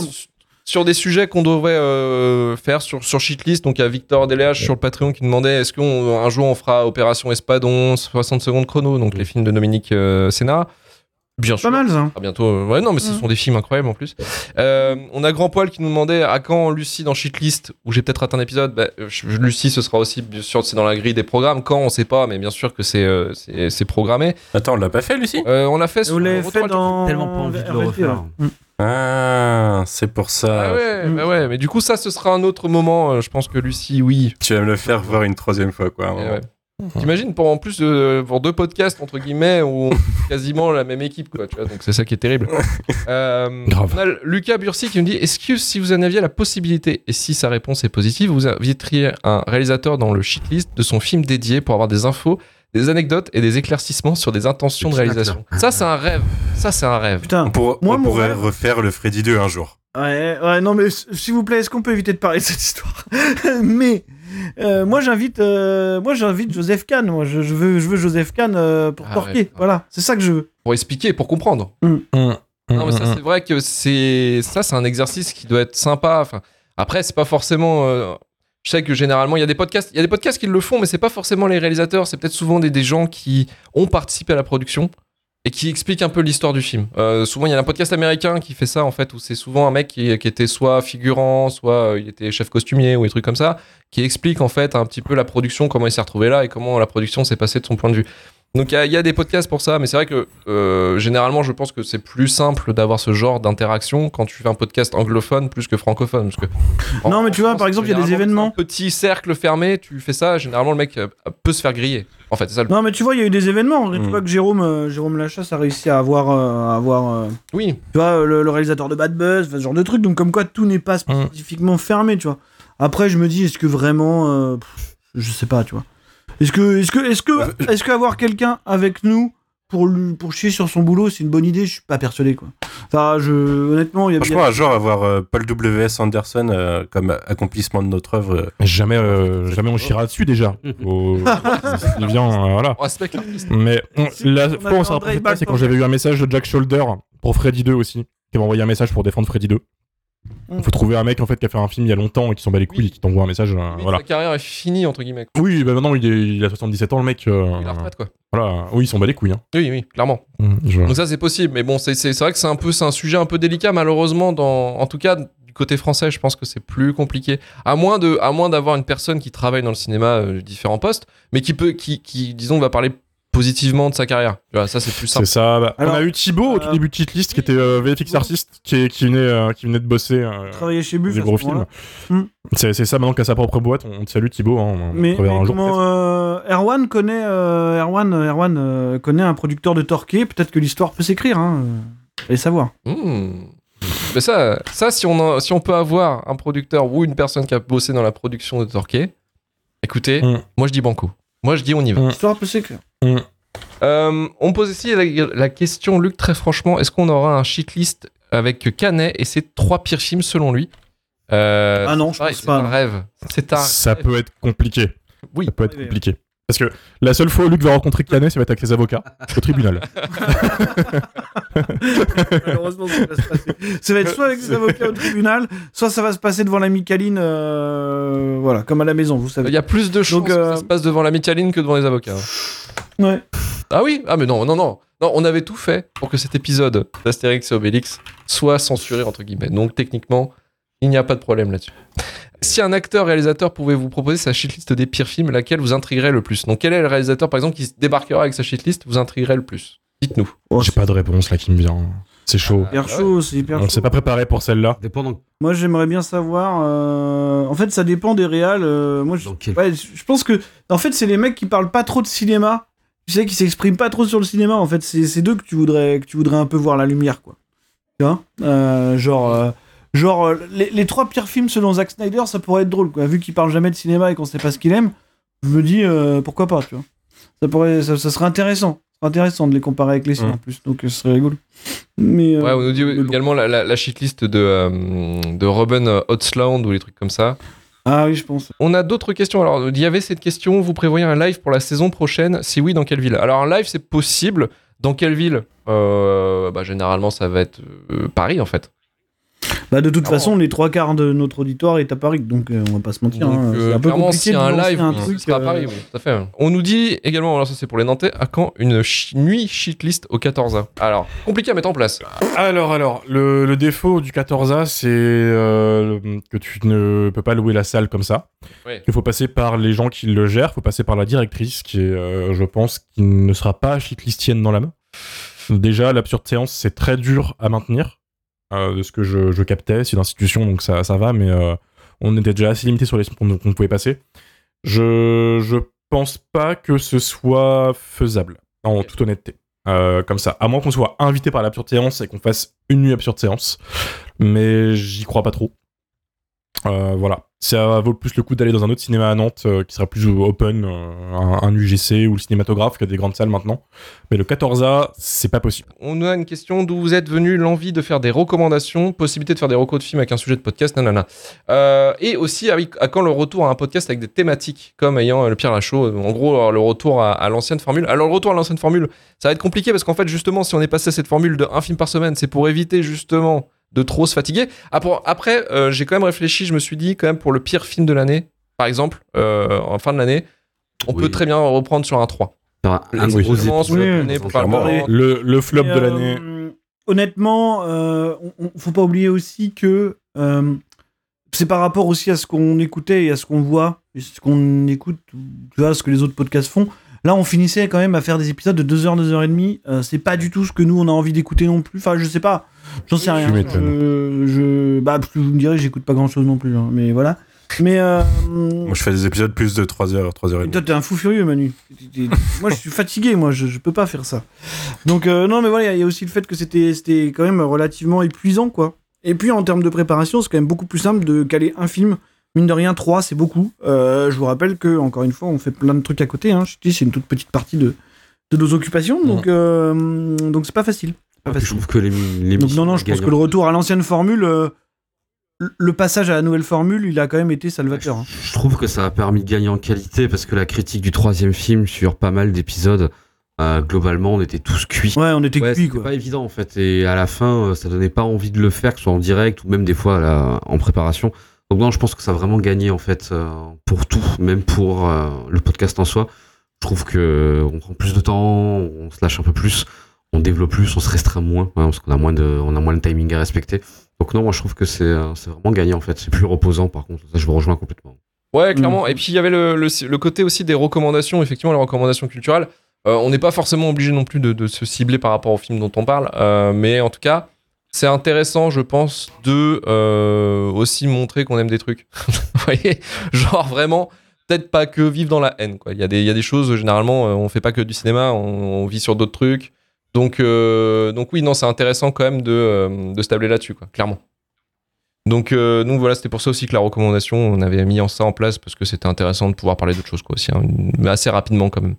Sur des sujets qu'on devrait euh, faire sur, sur Shitlist. Donc il y a Victor Deléage sur le Patreon qui demandait est-ce qu'un jour on fera Opération Espadon, 60 secondes chrono, donc les films de Dominique euh, Sénat Bien sûr. Pas mal ça. À bientôt. euh, Ouais, non, mais ce Mm. sont des films incroyables en plus. Euh, on a Grand Poil qui nous demandait à quand Lucie dans Shitlist, où j'ai peut-être raté un épisode. Bah, je- Lucie, ce sera aussi, bien sûr, c'est dans la grille des programmes. Quand, on sait pas, mais bien sûr que c'est euh, c'est c'est programmé. Attends, on l'a pas fait, Lucie? Euh, on l'a fait Vous l'avez Retour fait dans. tellement pas envie de le refaire. ouais. Ah, c'est pour ça. Ah ouais, bah ouais, mais du coup, ça, ce sera un autre moment. euh, Je pense que Lucie, oui. Tu vas me le faire voir une troisième fois, quoi. Ouais. T'imagines pour en plus euh, pour deux podcasts entre guillemets où on est quasiment la même équipe quoi tu vois donc c'est ça qui est terrible. Euh, Grave. On a Lucas Bursi qui nous dit est-ce que si vous en aviez la possibilité et si sa réponse est positive vous inviteriez un réalisateur dans le shitlist de son film dédié pour avoir des infos des anecdotes et des éclaircissements sur des intentions de réalisation. Ça c'est un rêve ça c'est un rêve. Putain. On, pour- Moi, on mon pourrait rêve- refaire le Freddy 2 un jour. Ouais, ouais, non, mais s'il vous plaît, est-ce qu'on peut éviter de parler de cette histoire Mais euh, moi, j'invite, euh, moi, j'invite Joseph Kahn. Moi, je, je veux, je veux Joseph Kahn euh, pour Ah ouais. Voilà, c'est ça que je veux. Pour expliquer pour comprendre. Hum, Non, mais ça, c'est vrai que c'est ça, c'est un exercice qui doit être sympa. Enfin, après, c'est pas forcément. Je sais que généralement, il y a des podcasts, il y a des podcasts qui le font, mais c'est pas forcément les réalisateurs, c'est peut-être souvent des, gens qui ont participé à la production et qui expliquent un peu l'histoire du film. Euh, souvent, il y a un podcast américain qui fait ça, en fait, où c'est souvent un mec qui, qui était soit figurant, soit euh, il était chef costumier ou des trucs comme ça, qui explique en fait un petit peu la production, comment il s'est retrouvé là et comment la production s'est passée de son point de vue. Donc il y a- il y, a des podcasts pour ça, mais c'est vrai que euh, généralement je pense que c'est plus simple d'avoir ce genre d'interaction quand tu fais un podcast anglophone plus que francophone. Parce que en- Non, mais tu vois, France, par exemple, il y a des événements. un Petit cercle fermé, tu fais ça, généralement le mec euh, peut se faire griller. En fait, c'est ça le. Non, mais tu vois, il y a eu des événements. Tu Mm. vois que Jérôme, euh, Jérôme Lachasse a réussi à avoir, euh, à avoir euh, Oui, tu vois, le, le réalisateur de Bad Buzz, ce genre de truc. Donc, comme quoi, tout n'est pas spécifiquement fermé, tu vois. Après, je me dis, est-ce que vraiment. euh, pff, je sais pas, tu vois. Est-ce que, est-ce que, est-ce que, est-ce que avoir quelqu'un avec nous pour, lui- pour chier sur son boulot, c'est une bonne idée? Je suis pas persuadé, quoi. Enfin, je, honnêtement, il y a Franchement, un jour, avoir euh, Paul W.S. Anderson euh, comme accomplissement de notre œuvre, euh, Jamais, euh, jamais on chira dessus déjà. Au- euh, voilà. on respecte l'artiste. Mais on- la fois on s'est André rapproché de ça, c'est quand j'avais eu un message de Jack Shoulder pour Freddy 2 aussi, qui m'a envoyé un message pour défendre Freddy 2. Mm. Il faut trouver un mec en fait qui a fait un film il y a longtemps et qui s'en bat les couilles Oui. et qui t'envoie un message. euh, voilà. Sa carrière est finie, entre guillemets. Oui, bah maintenant il, est- il a 77 ans le mec. euh, Il a retraite, quoi. voilà. Oui, il s'en bat les couilles. Hein. Oui, oui, clairement. Mm, je- Donc ça c'est possible, mais bon c'est c'est- c'est vrai que c'est un peu c'est un sujet un peu délicat malheureusement dans en tout cas du côté français je pense que c'est plus compliqué à moins de à moins d'avoir une personne qui travaille dans le cinéma euh, différents postes mais qui peut qui qui disons va parler positivement de sa carrière. Tu vois, ça c'est plus simple. C'est ça. bah, Alors, on a eu Thibaut au tout euh, début de Cheatlist qui était euh, VFX artiste qui, venait, euh, qui venait de bosser euh, travaillé chez Buff. des gros films. Mm. C'est c'est ça maintenant qu'à sa propre boîte. On te salue Thibaut. Hein, on Mais, un comment euh, Erwan connaît euh, Erwan, Erwan euh, connaît un producteur de Torquay, peut-être que l'histoire peut s'écrire, hein. Allez savoir. Hmm. Mais ça ça si on si on peut avoir un producteur ou une personne qui a bossé dans la production de Torquay, écoutez, Mm. moi je dis banco. Moi je dis on y va. Mm. L'histoire peut s'écrire. Euh, on me pose aussi la, la question, Luc, très franchement, est-ce qu'on aura un shitlist avec Canet et ses trois pires films selon lui? Euh, Ah non, c'est je pareil, pense c'est pas, un non. rêve. C'est un Ça rêve. peut être compliqué. Oui. Ça peut être compliqué. Parce que la seule fois où Luc va rencontrer Canet, ça va être avec ses avocats au tribunal. Malheureusement, ça va se passer. Ça va être soit avec ses avocats au tribunal, soit ça va se passer devant la Micaline, euh, voilà, comme à la maison, vous Il savez. y a plus de chances Donc, que euh, ça se passe devant la Micaline que devant les avocats. Ouais. Ah oui Ah mais non, non, non. Non, on avait tout fait pour que cet épisode d'Astérix et Obélix soit censuré, entre guillemets. Donc techniquement, il n'y a pas de problème là-dessus. Si un acteur-réalisateur pouvait vous proposer sa shitlist des pires films, laquelle vous intriguerait le plus? Donc quel est le réalisateur, par exemple, qui se débarquera avec sa shitlist, vous intriguerait le plus? Dites-nous. Oh, J'ai pas de réponse là qui me vient. C'est chaud. hyper chaud, c'est hyper On s'est pas préparé pour celle-là. Dépendant. Moi, j'aimerais bien savoir. euh, En fait, ça dépend des réals. euh, Moi, je... Dans quel- ouais, je pense que. En fait, c'est les mecs qui parlent pas trop de cinéma. Tu sais, qui s'expriment pas trop sur le cinéma. En fait, c'est c'est d'eux que tu voudrais que tu voudrais un peu voir la lumière, quoi. Tu vois? Euh, Genre. Genre, euh, les, les trois pires films selon Zack Snyder, ça pourrait être drôle, quoi. Vu qu'il parle jamais de cinéma et qu'on sait pas ce qu'il aime, je me dis, euh, pourquoi pas, tu vois. Ça, pourrait, ça, ça serait intéressant. Intéressant de les comparer avec les siens, Mm. en plus. Donc, euh, ce serait rigolo. Mais. euh, Ouais, on nous dit bon. également la, la, la shitlist de, euh, de Robin Hotsland ou les trucs comme ça. Ah oui, je pense. On a d'autres questions. Alors, il y avait cette question vous prévoyez un live pour la saison prochaine? Si oui, dans quelle ville? Alors, un live, c'est possible. Dans quelle ville? Bah, Généralement, ça va être Paris, en fait. Bah, de toute Ah façon, les trois quarts de notre auditoire est à Paris, donc euh, on va pas se mentir. Donc, hein, euh, c'est un peu compliqué de a un live, un oui, truc. à euh, Paris, oui, tout à fait. On nous dit également, alors ça c'est pour les Nantais, à quand une nuit shitlist au 14A Alors, compliqué à mettre en place. Alors, alors, le, le défaut du 14A, c'est euh, que tu ne peux pas louer la salle comme ça. Il faut passer par les gens qui le gèrent, il faut passer par la directrice, qui est, euh, je pense, qui ne sera pas shitlistienne dans la main. Déjà, l'absurde séance, c'est très dur à maintenir, euh, de ce que je, je captais. C'est une institution, donc ça, ça va, mais euh, on était déjà assez limité sur les qu'on qu'on pouvait passer. Je, je pense pas que ce soit faisable, en toute honnêteté. Euh, comme ça, à moins qu'on soit invité par l'absurde séance et qu'on fasse une nuit absurde séance, mais j'y crois pas trop. Euh, voilà, ça vaut plus le coup d'aller dans un autre cinéma à Nantes euh, qui sera plus open, euh, un, UGC ou le cinématographe qui a des grandes salles maintenant. Mais le 14A, c'est pas possible. On a une question d'où vous êtes venu l'envie de faire des recommandations, possibilité de faire des recos de films avec un sujet de podcast, nanana. Et aussi, ah à quand le retour à un podcast avec des thématiques comme ayant le Pierre Lachaud En gros, le retour à, à l'ancienne formule. Alors, le retour à l'ancienne formule, ça va être compliqué parce qu'en fait, justement, si on est passé à cette formule de un film par semaine, c'est pour éviter justement de trop se fatiguer. Après, après, euh, j'ai quand même réfléchi, je me suis dit, quand même, pour le pire film de l'année, par exemple, euh, en fin de l'année, on Oui. peut très bien reprendre sur un 3. Faire un, un Oui, gros Vraiment, sur oui, le flop Et, de euh, l'année. Honnêtement, euh, on, on- faut pas oublier aussi que euh, c'est par rapport aussi à ce qu'on écoutait et à ce qu'on voit, et ce qu'on écoute, tu vois, ce que les autres podcasts font. Là, on finissait quand même à faire des épisodes de 2h, 2h30. Euh, c'est pas du tout ce que nous, on a envie d'écouter non plus. Enfin, je sais pas. J'en sais rien. m'étonnes. Je, je- bah, vous me direz, j'écoute pas grand chose non plus. hein, mais voilà. Mais euh, Moi, je fais des épisodes plus de 3h, 3h30. toi, t'es un fou furieux, Manu. Moi, je suis fatigué, moi, je, je peux pas faire ça. Donc, euh, non, mais voilà, il y a aussi le fait que c'était c'était quand même relativement épuisant, quoi. Et puis, en termes de préparation, c'est quand même beaucoup plus simple de caler un film. Mine de rien, 3, c'est beaucoup. Euh, je vous rappelle que, encore une fois, on fait plein de trucs à côté. Hein. Je dis, c'est une toute petite partie de, de nos occupations, donc euh, donc c'est pas facile. Pas Je facile. trouve que les les Donc, non, non, je pense que le retour à l'ancienne formule, euh, le- passage à la nouvelle formule, il a quand même été salvateur. hein. Je trouve que ça a permis de gagner en qualité parce que la critique du troisième film sur pas mal d'épisodes, euh, globalement, on était tous cuits. Ouais, on était Ouais, cuits, c'était quoi. pas évident en fait et à la fin ça donnait pas envie de le faire que ce soit en direct ou même des fois là, en préparation donc non je pense que ça a vraiment gagné en fait euh, pour tout même pour euh, le podcast en soi je trouve que on prend plus de temps on se lâche un peu plus on développe plus on se restreint moins hein, parce qu'on a moins de on a moins de timing à respecter donc non moi je trouve que c'est euh, c'est vraiment gagné en fait c'est plus reposant par contre ça je vous rejoins complètement Ouais, clairement. Mm. Et puis il y avait le, le, le côté aussi des recommandations, effectivement, les recommandations culturelles. Euh, on n'est pas forcément obligé non plus de, de se cibler par rapport au film dont on parle, euh, mais en tout cas, c'est intéressant, je pense, de euh, aussi montrer qu'on aime des trucs. Vous voyez? Genre vraiment, peut-être pas que vivre dans la haine. Quoi. Il, y a des, il y a des choses, généralement, euh, on fait pas que du cinéma, on, vit sur d'autres trucs. Donc, euh, donc oui, non, c'est intéressant quand même de, de se tabler là-dessus, clairement. Donc, euh, donc voilà, c'était pour ça aussi que la recommandation, on avait mis ça en place parce que c'était intéressant de pouvoir parler d'autres choses aussi, hein, mais assez rapidement quand même.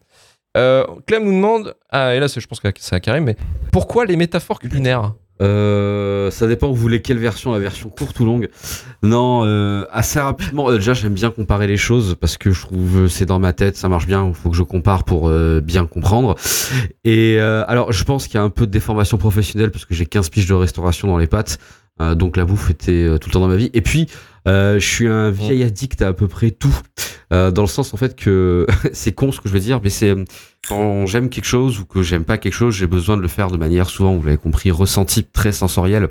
Clem nous demande, ah et là je pense que c'est à Karim, mais pourquoi les métaphores culinaires? Euh, ça dépend, vous voulez quelle version, la version courte ou longue? Non, euh, assez rapidement. euh, déjà, j'aime bien comparer les choses parce que je trouve c'est dans ma tête, ça marche bien. Il faut que je compare pour euh, bien comprendre. Et alors, je pense qu'il y a un peu de déformation professionnelle parce que j'ai 15 piges de restauration dans les pattes. Donc la bouffe était tout le temps dans ma vie. Et puis, je suis un vieil addict à à peu près tout. Euh, dans le sens en fait que c'est con ce que je veux dire, mais c'est euh, quand j'aime quelque chose ou que j'aime pas quelque chose, j'ai besoin de le faire de manière souvent, vous l'avez compris, ressentie, très sensorielle.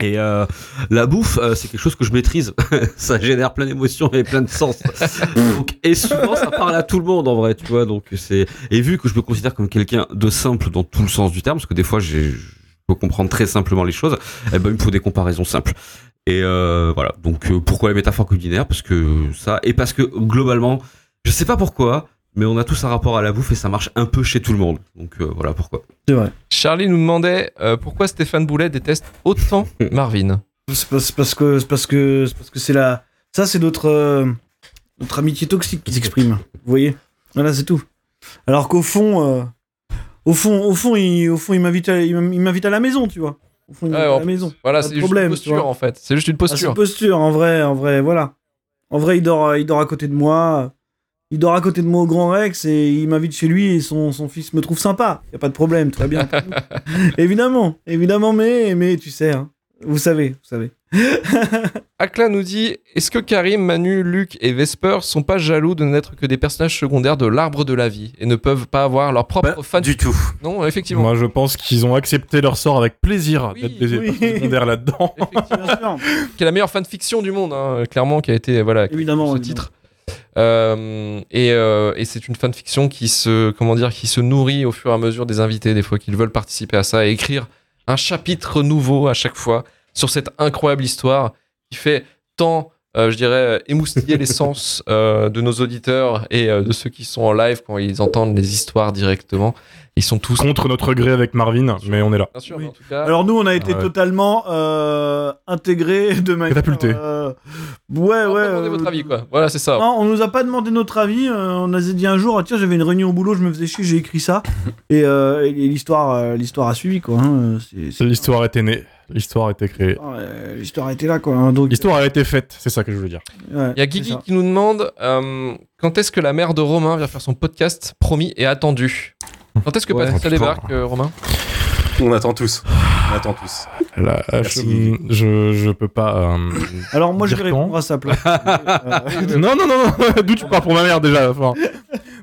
Et euh, la bouffe, euh, c'est quelque chose que je maîtrise. ça génère plein d'émotions et plein de sens. donc, et souvent, ça parle à tout le monde en vrai, tu vois. Donc c'est et vu que je me considère comme quelqu'un de simple dans tout le sens du terme, parce que des fois, j'ai je peux comprendre très simplement les choses. Eh ben, il me faut des comparaisons simples. Et euh, voilà. Donc euh, pourquoi les métaphores culinaires? Parce que ça et parce que globalement, je sais pas pourquoi, mais on a tous un rapport à la bouffe et ça marche un peu chez tout le monde. Donc euh, voilà pourquoi. C'est vrai. Charlie nous demandait euh, pourquoi Stéphane Boulet déteste autant Marvin? C'est parce que c'est parce que c'est parce que c'est la ça c'est notre euh, notre amitié toxique qui s'exprime. Vous voyez? Voilà, c'est tout. Alors qu'au fond euh, au fond au fond il au fond il m'invite à il m'invite à la maison, tu vois. Au fond Ouais, maison. Voilà, c'est juste une posture en fait. C'est juste une Ah, c'est posture. une posture en vrai, en vrai, voilà. En vrai, il dort il dort à côté de moi. Il dort à côté de moi au Grand Rex et il m'invite chez lui et son, son fils me trouve sympa. Y a pas de problème, très bien. évidemment, évidemment, mais mais tu sais, hein. Vous savez, vous savez. Akla nous dit Est-ce que Karim, Manu, Luc et Vesper sont pas jaloux de n'être que des personnages secondaires de l'arbre de la vie et ne peuvent pas avoir leur propre Pas fan du tout. Non, effectivement. Moi, je pense qu'ils ont accepté leur sort avec plaisir Oui, d'être des oui. personnages secondaires là-dedans. Qui est la meilleure fanfiction du monde, hein, clairement, qui a été voilà Évidemment. ce évidemment. titre. Euh, et euh, et c'est une fanfiction qui se comment dire qui se nourrit au fur et à mesure des invités des fois qu'ils veulent participer à ça et écrire un chapitre nouveau à chaque fois sur cette incroyable histoire qui fait tant euh, je dirais euh, émoustiller les sens euh, de nos auditeurs et euh, de ceux qui sont en live quand ils entendent les histoires directement ils sont tous Contre notre gré avec Marvin, mais on est là. bien sûr Oui. mais en tout cas Alors nous, on a été Ouais. totalement euh, intégrés de manière. Catapultés. euh, ouais, on ouais. va demander euh, votre avis quoi voilà c'est ça Non, on nous a pas demandé notre avis. on a dit un jour, ah, tiens, j'avais une réunion au boulot, je me faisais chier, j'ai écrit ça. et euh, et l'histoire, l'histoire a suivi, quoi. hein, c'est- c'est- L'histoire était née, l'histoire a été créée. Ah, euh, l'histoire était là, quoi. hein, donc, L'histoire a été faite, c'est ça que je veux dire. ouais, Il y a c'est Guigui ça. qui nous demande euh, quand est-ce que la mère de Romain vient faire son podcast promis et attendu? Quand est-ce que Ouais. ça Oh, putain. débarque, euh, Romain? On attend tous. On attend tous. Là, Merci. je, je, je peux pas. euh, Alors moi je vais répondre à sa place. Euh, non, non, non, non. D'où tu parles pour ma mère déjà enfin,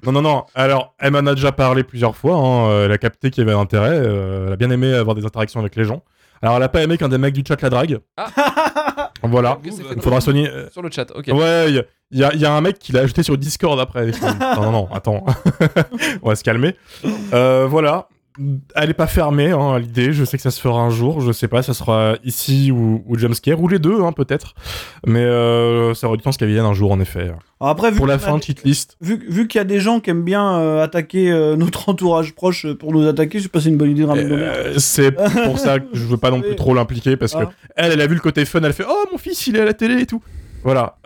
Non, non, non. Alors, elle m'en a déjà parlé plusieurs fois. hein. Euh, Elle a capté qu'il y avait intérêt. euh, Elle a bien aimé avoir des interactions avec les gens. Alors, elle a pas aimé qu'un des mecs du chat la drague. Voilà. Ok, c'est fait. Il faudra soigner. euh, Sur le chat, ok. Ouais, y a- il y a un mec qui l'a ajouté sur Discord après. non, non, non, attends. On va se calmer. Euh, voilà. Elle est pas fermée hein, l'idée. Je sais que ça se fera un jour. Je sais pas, ça sera ici ou, ou Jumpscare ou les deux, hein, peut-être. Mais euh, ça aurait du temps qu'elle vienne un jour, en effet. alors après vu Pour la a fin, des- cheat list. Vu, vu qu'il y a des gens qui aiment bien euh, attaquer euh, notre entourage proche pour nous attaquer, je sais pas si c'est une bonne idée de ramener c'est pour ça que je veux pas non plus trop l'impliquer parce que Ah. elle, elle a vu le côté fun, elle fait oh mon fils il est à la télé et tout. Voilà,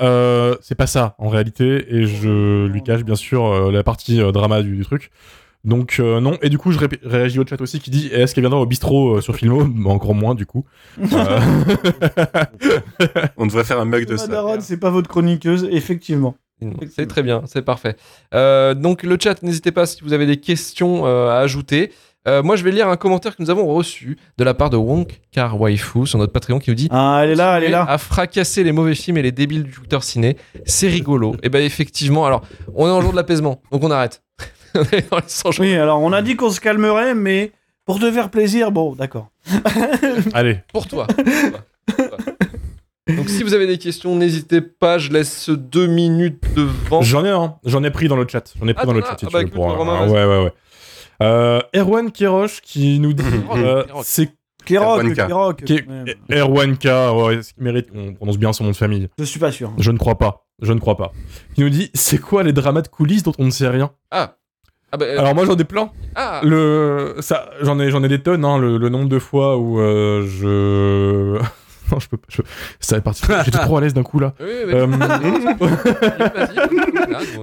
c'est pas ça en réalité et je lui cache bien sûr la partie drama du, du truc. Donc euh, non et du coup je ré- réagis au chat aussi qui dit est-ce qu'elle viendra au bistrot euh, sur Filmo? Bah, Encore moins du coup. Euh, On devrait faire un mug de ça. C'est pas votre chroniqueuse, effectivement. C'est très bien, c'est parfait. Euh, donc le chat, n'hésitez pas si vous avez des questions euh, à ajouter. Euh, moi, je vais lire un commentaire que nous avons reçu de la part de Wonk Car Waifu sur notre Patreon qui nous dit Ah, elle est là, elle est là. à fracasser les mauvais films et les débiles du Twitter ciné. C'est rigolo. et ben effectivement, alors on est en jour de l'apaisement, donc on arrête. On est dans les 100 jours. Oui, alors on a dit qu'on se calmerait, mais pour te faire plaisir, bon, d'accord. allez, Pour toi. Donc si vous avez des questions, n'hésitez pas. Je laisse deux minutes devant. j'en ai un, j'en ai pris dans le chat, j'en ai pris Ah, dans le chat si Ah tu bah, veux écoute, pour un- Romain, un- vas-y. ouais ouais ouais. Euh, Erwan Kirosh qui nous dit euh, c'est Kirok, Erwan K. Kirok. Qui- Ouais, Erwan K, ouais, ce qui mérite qu'on prononce bien son nom de famille. Je suis pas sûr. Je ne crois pas. Je ne crois pas. Il nous dit c'est quoi les dramas de coulisses dont on ne sait rien? Ah. Ah bah, euh, Alors moi j'en ai plein. ah. Le ça j'en ai j'en ai des tonnes hein, le, le nombre de fois où euh, je non je peux pas je... ça est parti j'étais trop à l'aise d'un coup là. Oui, oui, Euh,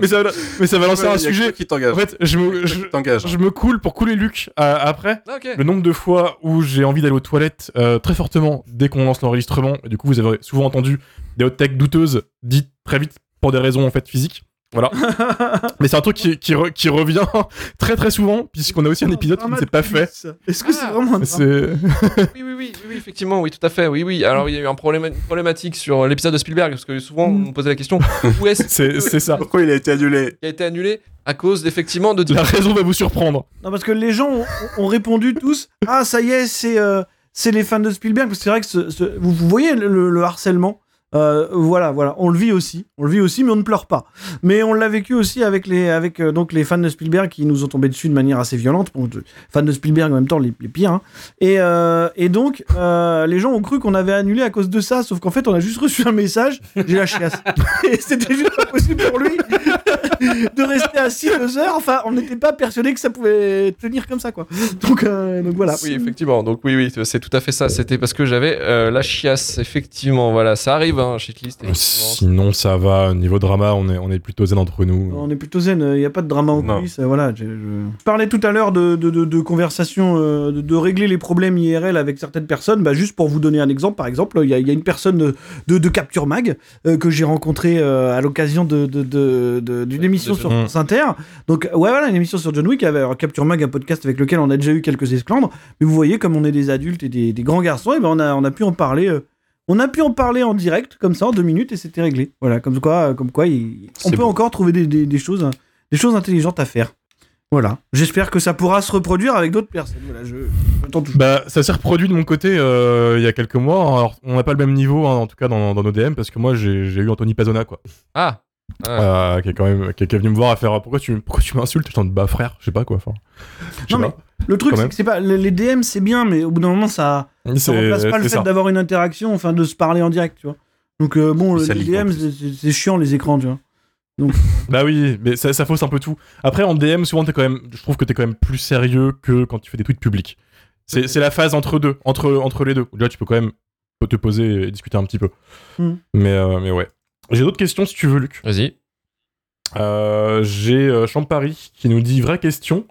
mais ça va mais ça va lancer un sujet. qui t'engage. En fait je me je, Qui t'engage. je me coule pour couler Luc euh, après. Ah, ok. Le nombre de fois où j'ai envie d'aller aux toilettes euh, très fortement dès qu'on lance l'enregistrement, et du coup vous avez souvent entendu des hot tech douteuses dites très vite pour des raisons en fait physiques. Voilà. Mais c'est un truc qui, qui, re- qui revient très très souvent, puisqu'on a aussi un épisode qui ne s'est pas fait. Est-ce que c'est Ah. vraiment un. Oui, oui, oui, oui, effectivement, oui, tout à fait. Oui, oui. Alors, il y a eu un problème, une problématique sur l'épisode de Spielberg, parce que souvent, on me posait la question où est-ce C'est c'est ça. Pourquoi il a été annulé? Qui a été annulé à cause, effectivement, de. La raison va vous surprendre. Non, parce que les gens ont, ont répondu tous Ah, ça y est, c'est euh, c'est les fans de Spielberg. Parce que c'est vrai que ce- ce- vous, vous voyez le, le harcèlement. Euh, voilà, voilà, on le vit aussi, on le vit aussi, mais on ne pleure pas. Mais on l'a vécu aussi avec les, avec euh, donc les fans de Spielberg qui nous ont tombé dessus de manière assez violente. Fans de Spielberg en même temps les, les pires. hein. Et, euh, et donc les gens ont cru qu'on avait annulé à cause de ça, sauf qu'en fait on a juste reçu un message. J'ai la chiasse. c'était juste pas possible pour lui de rester assis deux heures. Enfin, on n'était pas persuadé que ça pouvait tenir comme ça, quoi. Donc, donc voilà. Oui, effectivement. Donc, oui, oui, c'est tout à fait ça. C'était parce que j'avais la chiasse, effectivement. Voilà, ça arrive, hein, shitlist. effectivement. Sinon, ça va. Niveau drama, on est, on est plutôt zen entre nous. On est plutôt zen, il n'y a pas de drama en Non. coulisses. euh, Voilà, je, je- je parlais tout à l'heure de, de, de, de conversation, euh, de, de régler les problèmes IRL avec certaines personnes. Bah, juste pour vous donner un exemple, par exemple, il y a, il y a une personne de, de, de Capture Mag euh, que j'ai rencontrée euh, à l'occasion d'une de, de, de- d'une émission de sur John- France Inter. Donc, ouais, voilà, une émission sur John Wick. Avec, alors, Capture Mag, un podcast avec lequel on a déjà eu quelques esclandres. Mais vous voyez, comme on est des adultes et des, des grands garçons, et ben on, a, on a pu en parler. On a pu en parler en direct, comme ça, en deux minutes, et c'était réglé. Voilà, comme quoi, comme quoi il- on peut encore trouver des, des- des choses, des choses intelligentes à faire. Voilà. J'espère que ça pourra se reproduire avec d'autres personnes. Voilà, je. Bah, ça s'est reproduit de mon côté euh, il y a quelques mois. Alors, on n'a pas le même niveau, hein, en tout cas dans, dans nos DM, parce que moi, j'ai eu Anthony Pazona, quoi. Ah. Ah. Euh, qui est quand même qui est, qui est venu me voir à faire pourquoi tu pourquoi tu m'insultes je t'en bah frère je sais pas quoi enfin Non, mais. Le truc, c'est que c'est pas. Les DM, c'est bien, mais au bout d'un moment, ça, ça c'est remplace pas le fait d'avoir une interaction, enfin, de se parler en direct, tu vois. Donc, euh, bon, les DM, c'est- chiant, les écrans, tu vois. Bah oui, mais ça, ça fausse un peu tout. Après, en DM, souvent, t'es quand même, je trouve que t'es quand même plus sérieux que quand tu fais des tweets publics. C'est c'est la phase entre deux, entre, entre les deux. Là, tu peux quand même te poser et discuter un petit peu. Hmm. Mais, euh, mais ouais. J'ai d'autres questions si tu veux, Luc. Vas-y. Euh, J'ai euh, Champari qui nous dit vraie question.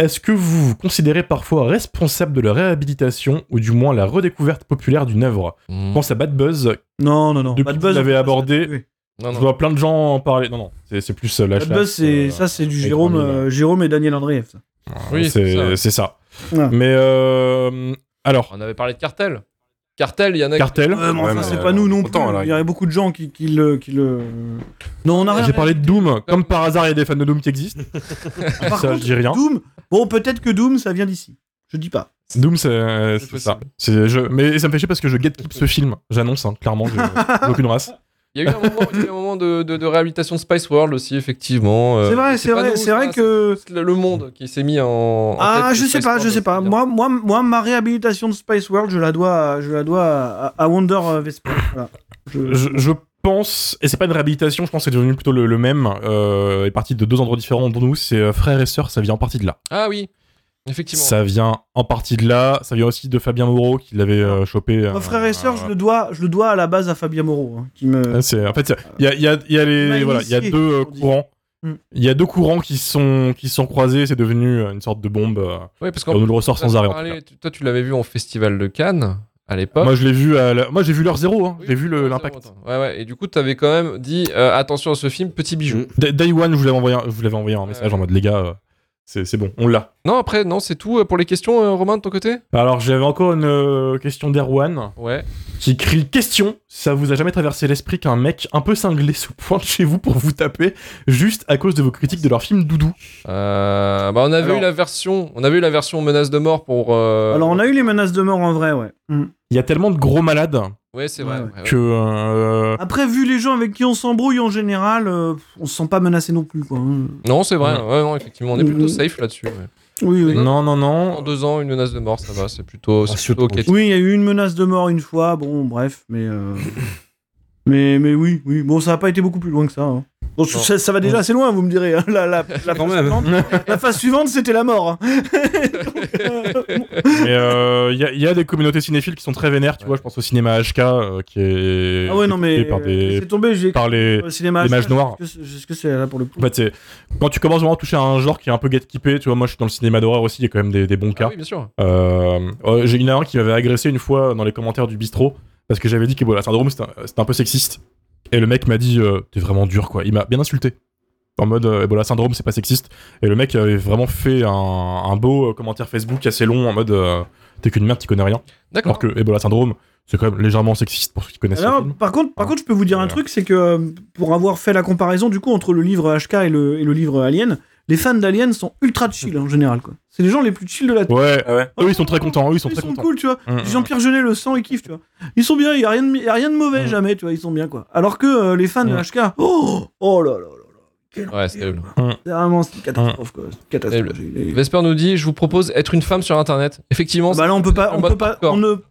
Est-ce que vous vous considérez parfois responsable de la réhabilitation ou du moins la redécouverte populaire d'une œuvre? Je pense à Bad Buzz. Non, non, non. Depuis Bad que Buzz, pas abordé, oui. Non, Je non. vois plein de gens en parler. Non, non, c'est c'est plus euh, la Bad chasse, Buzz, c'est euh, ça, c'est du Jérôme, euh, Jérôme et Daniel Andreev. ça. Oui, c'est c'est ça. c'est ça. Ouais. Mais euh, Alors, On avait parlé de cartel. Cartel, il y en a. cartel. Mais enfin, c'est euh, pas nous non autant, plus. Il y aurait beaucoup de gens qui, qui le, qui le. Non, on a rien. J'ai parlé de Doom. Comme par hasard, il y a des fans de Doom qui existent. Par ça, contre, je dis rien. Doom. Bon, peut-être que Doom, ça vient d'ici. Je dis pas. Doom, c'est ça. je- Mais ça me fait chier parce que je gatekeep ce film. J'annonce, hein, clairement, j'ai aucune race. Il y a eu un moment, eu un de, de- de réhabilitation de Spice World aussi, effectivement. euh, c'est vrai, c'est vrai, c'est vrai que. c'est le monde qui s'est mis en. en Ah, je sais Spice pas, World je sais pas. Moi, moi, moi, ma réhabilitation de Spice World, je la dois, à- je la dois à, à Wonder euh, Vesper. Voilà. Je- Je, je pense, et c'est pas une réhabilitation, je pense que c'est devenu plutôt le, le même, euh, est parti de deux endroits différents dont nous, c'est euh, frères et sœurs, ça vient en partie de là. Ah oui, effectivement. Ça vient en partie de là, ça vient aussi de Fabien Moreau qui l'avait euh, chopé. Moi, euh, frère et sœur, euh, je le dois, je le dois à la base à Fabien Moreau, hein, qui me. Ouais, C'est en fait il y a, il y a- y a les voilà il y a deux euh, courants Mm. il y a deux courants qui sont qui sont croisés c'est devenu une sorte de bombe Oui, parce et on nous le ressort sans arrêt. parlé- toi, tu l'avais vu en festival de Cannes à l'époque. Moi je l'ai vu à la- moi j'ai vu l'heure zéro hein. Oui, j'ai vu l'impact. Ouais, ouais. Et du coup, tu avais quand même dit euh, attention à ce film, petit bijou. Day One je vous l'avais envoyé je vous envoyé un message Ouais. en mode les gars euh, c'est c'est bon on l'a. Non, après, non, c'est tout euh, pour les questions, euh, Romain, de ton côté? Alors j'avais encore une euh, question d'Erwan Ouais. qui crie question ça vous a jamais traversé l'esprit qu'un mec un peu cinglé se pointe chez vous pour vous taper juste à cause de vos critiques de leur film Doudou? Euh, bah, on avait Alors- eu la version, on avait eu la version menace de mort pour. euh, Alors, on a eu les menaces de mort en vrai, ouais. Mm. Il y a tellement de gros malades Ouais, c'est vrai. Ouais, ouais, ouais. que euh, Après, vu les gens avec qui on s'embrouille en général, euh, on se sent pas menacé non plus, quoi. Non, c'est vrai. Ouais. Ouais, non, effectivement, on est plutôt Mm. safe là-dessus. ouais. Oui, oui. non non En non deux ans, une menace de mort, ça va. C'est plutôt, plutôt ok. Oui, il y a eu une menace de mort une fois, bon, bref, mais. euh, mais, mais oui, oui. Bon, ça n'a pas été beaucoup plus loin que ça. hein. Bon, ça, ça va déjà assez loin, vous me direz. hein. La, la, la, Quand phase même. suivante, la phase suivante, c'était la mort. hein. Mais euh, il y, a- il y a des communautés cinéphiles qui sont très vénères, tu Ouais. vois. Je pense au cinéma HK euh, qui est ah ouais, non, mais. par des tombé, j'ai. par les. Le cinéma, les mages noirs. ce que c'est- que là pour le coup. En fait, c'est quand tu commences vraiment à toucher à un genre qui est un peu gatekeepé, tu vois. Moi, je suis dans le cinéma d'horreur aussi. Il y a quand même des, des bons Ah cas. oui, bien sûr. Euh, euh, J'ai une un qui m'avait agressé une fois dans les commentaires du bistrot parce que j'avais dit qu'Ebola syndrome c'était un, c'était un peu sexiste. Et le mec m'a dit euh, t'es vraiment dur quoi. Il m'a bien insulté. En mode euh, Ebola syndrome c'est pas sexiste. Et le mec avait vraiment fait un, un beau euh, commentaire Facebook assez long en mode euh, t'es qu'une merde tu connais rien. D'accord. Alors que Ebola syndrome c'est quand même légèrement sexiste pour ceux qui connaissent Alors, le film. par contre, par Ah. contre, je peux vous dire un truc, c'est que pour avoir fait la comparaison du coup entre le livre HK et le, et le livre Alien, les fans d'Alien sont ultra chill en général. quoi. C'est les gens les plus chill de la terre. Ouais. Ah ouais Eux ils sont très contents. Eux ils sont Ils très sont contents. cool, tu vois. Hum, Jean-Pierre Jeunet le sent, il kiffe, tu vois. Ils sont bien, il y a rien de, y a rien de mauvais Mm. jamais, tu vois. Ils sont bien quoi. Alors que euh, les fans de Mm. HK, oh, oh là là là là. quel Ouais, c'est terrible. C'est vraiment c'est une catastrophe quoi. C'est une catastrophe. Vesper nous dit Je vous propose être une femme sur internet. Effectivement, Bah là on peut pas, on peut pas, hardcore. on ne peut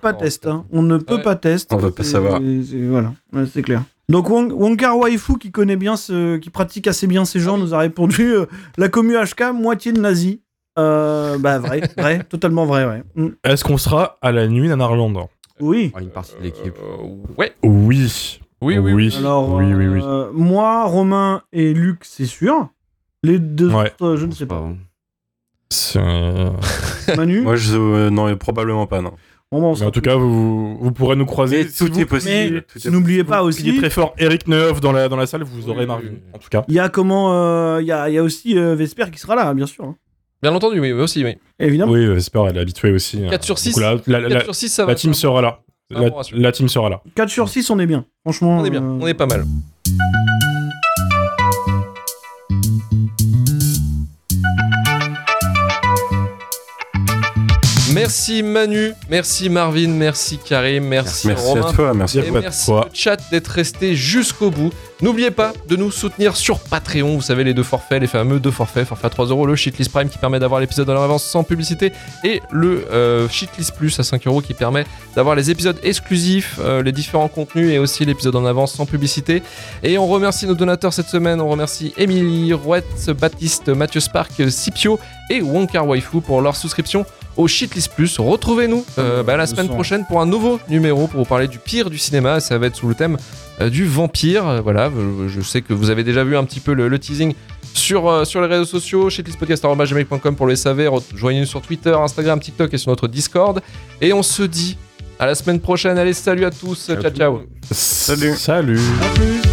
pas hein. On ne peut pas tester. On veut pas savoir. Voilà, c'est clair. Donc Wong- Wonkar Waifu qui connaît bien ce, qui pratique assez bien ces gens, nous a répondu euh, la commu HK moitié de nazi. Euh, bah vrai, vrai, totalement vrai, ouais. Mm. Est-ce qu'on sera à la nuit d'Anarland Oui. Ah, Une partie de l'équipe. Euh, ouais. Oui. Oui, oui, oui. Alors, oui, oui, oui. euh, moi, Romain et Luc, c'est sûr. Les deux Ouais. autres, je ne sais pas. C'est- Manu. Moi, je, euh, non, probablement pas, non. Bon, bon, on Mais s'en en tout cas, vous, vous pourrez nous croiser. Mais Si tout vous- est possible. Mais tout est n'oubliez pas Vous aussi. criez très fort Eric Neuf dans la, dans la salle, vous Oui, aurez oui, Marvin, oui. en tout cas. Il y a comment euh, Il y, a, il y a aussi euh, Vesper qui sera là, bien sûr. hein. Bien entendu, oui, oui, aussi, oui. Évidemment. Oui, j'espère, elle est habituée aussi. 4 sur 6. Donc là, la, la- 4 la- sur 6, ça la va. team sera là. La, la team sera là. 4 sur 6, on est bien. Franchement. On est bien, euh, on est pas mal. Merci Manu, merci Marvin, merci Karim, merci, Merci Romain. à toi, merci Et à toi. pas de merci quoi. le chat d'être resté jusqu'au bout. N'oubliez pas de nous soutenir sur Patreon. Vous savez, les deux forfaits, les fameux deux forfaits. Forfait à 3 euros, le Shitlist Prime qui permet d'avoir l'épisode en avance sans publicité. Et le euh, Shitlist Plus à 5 euros qui permet d'avoir les épisodes exclusifs, euh, les différents contenus et aussi l'épisode en avance sans publicité. Et on remercie nos donateurs cette semaine. On remercie Émilie, Rouette, Baptiste, Mathieu Spark, Scipio et Wonkar Waifu pour leur souscription au Shitlist Plus. Retrouvez-nous euh, bah, la semaine prochaine pour un nouveau numéro pour vous parler du pire du cinéma. Ça va être sous le thème euh, du vampire. Euh, Voilà, je sais que vous avez déjà vu un petit peu le, le teasing sur, euh, sur les réseaux sociaux, shitlistpodcast.com pour le SAV. Rejoignez-nous sur Twitter, Instagram, TikTok et sur notre Discord. Et on se dit à la semaine prochaine. Allez, salut à tous. Ciao, ciao. Salut. Salut. À plus.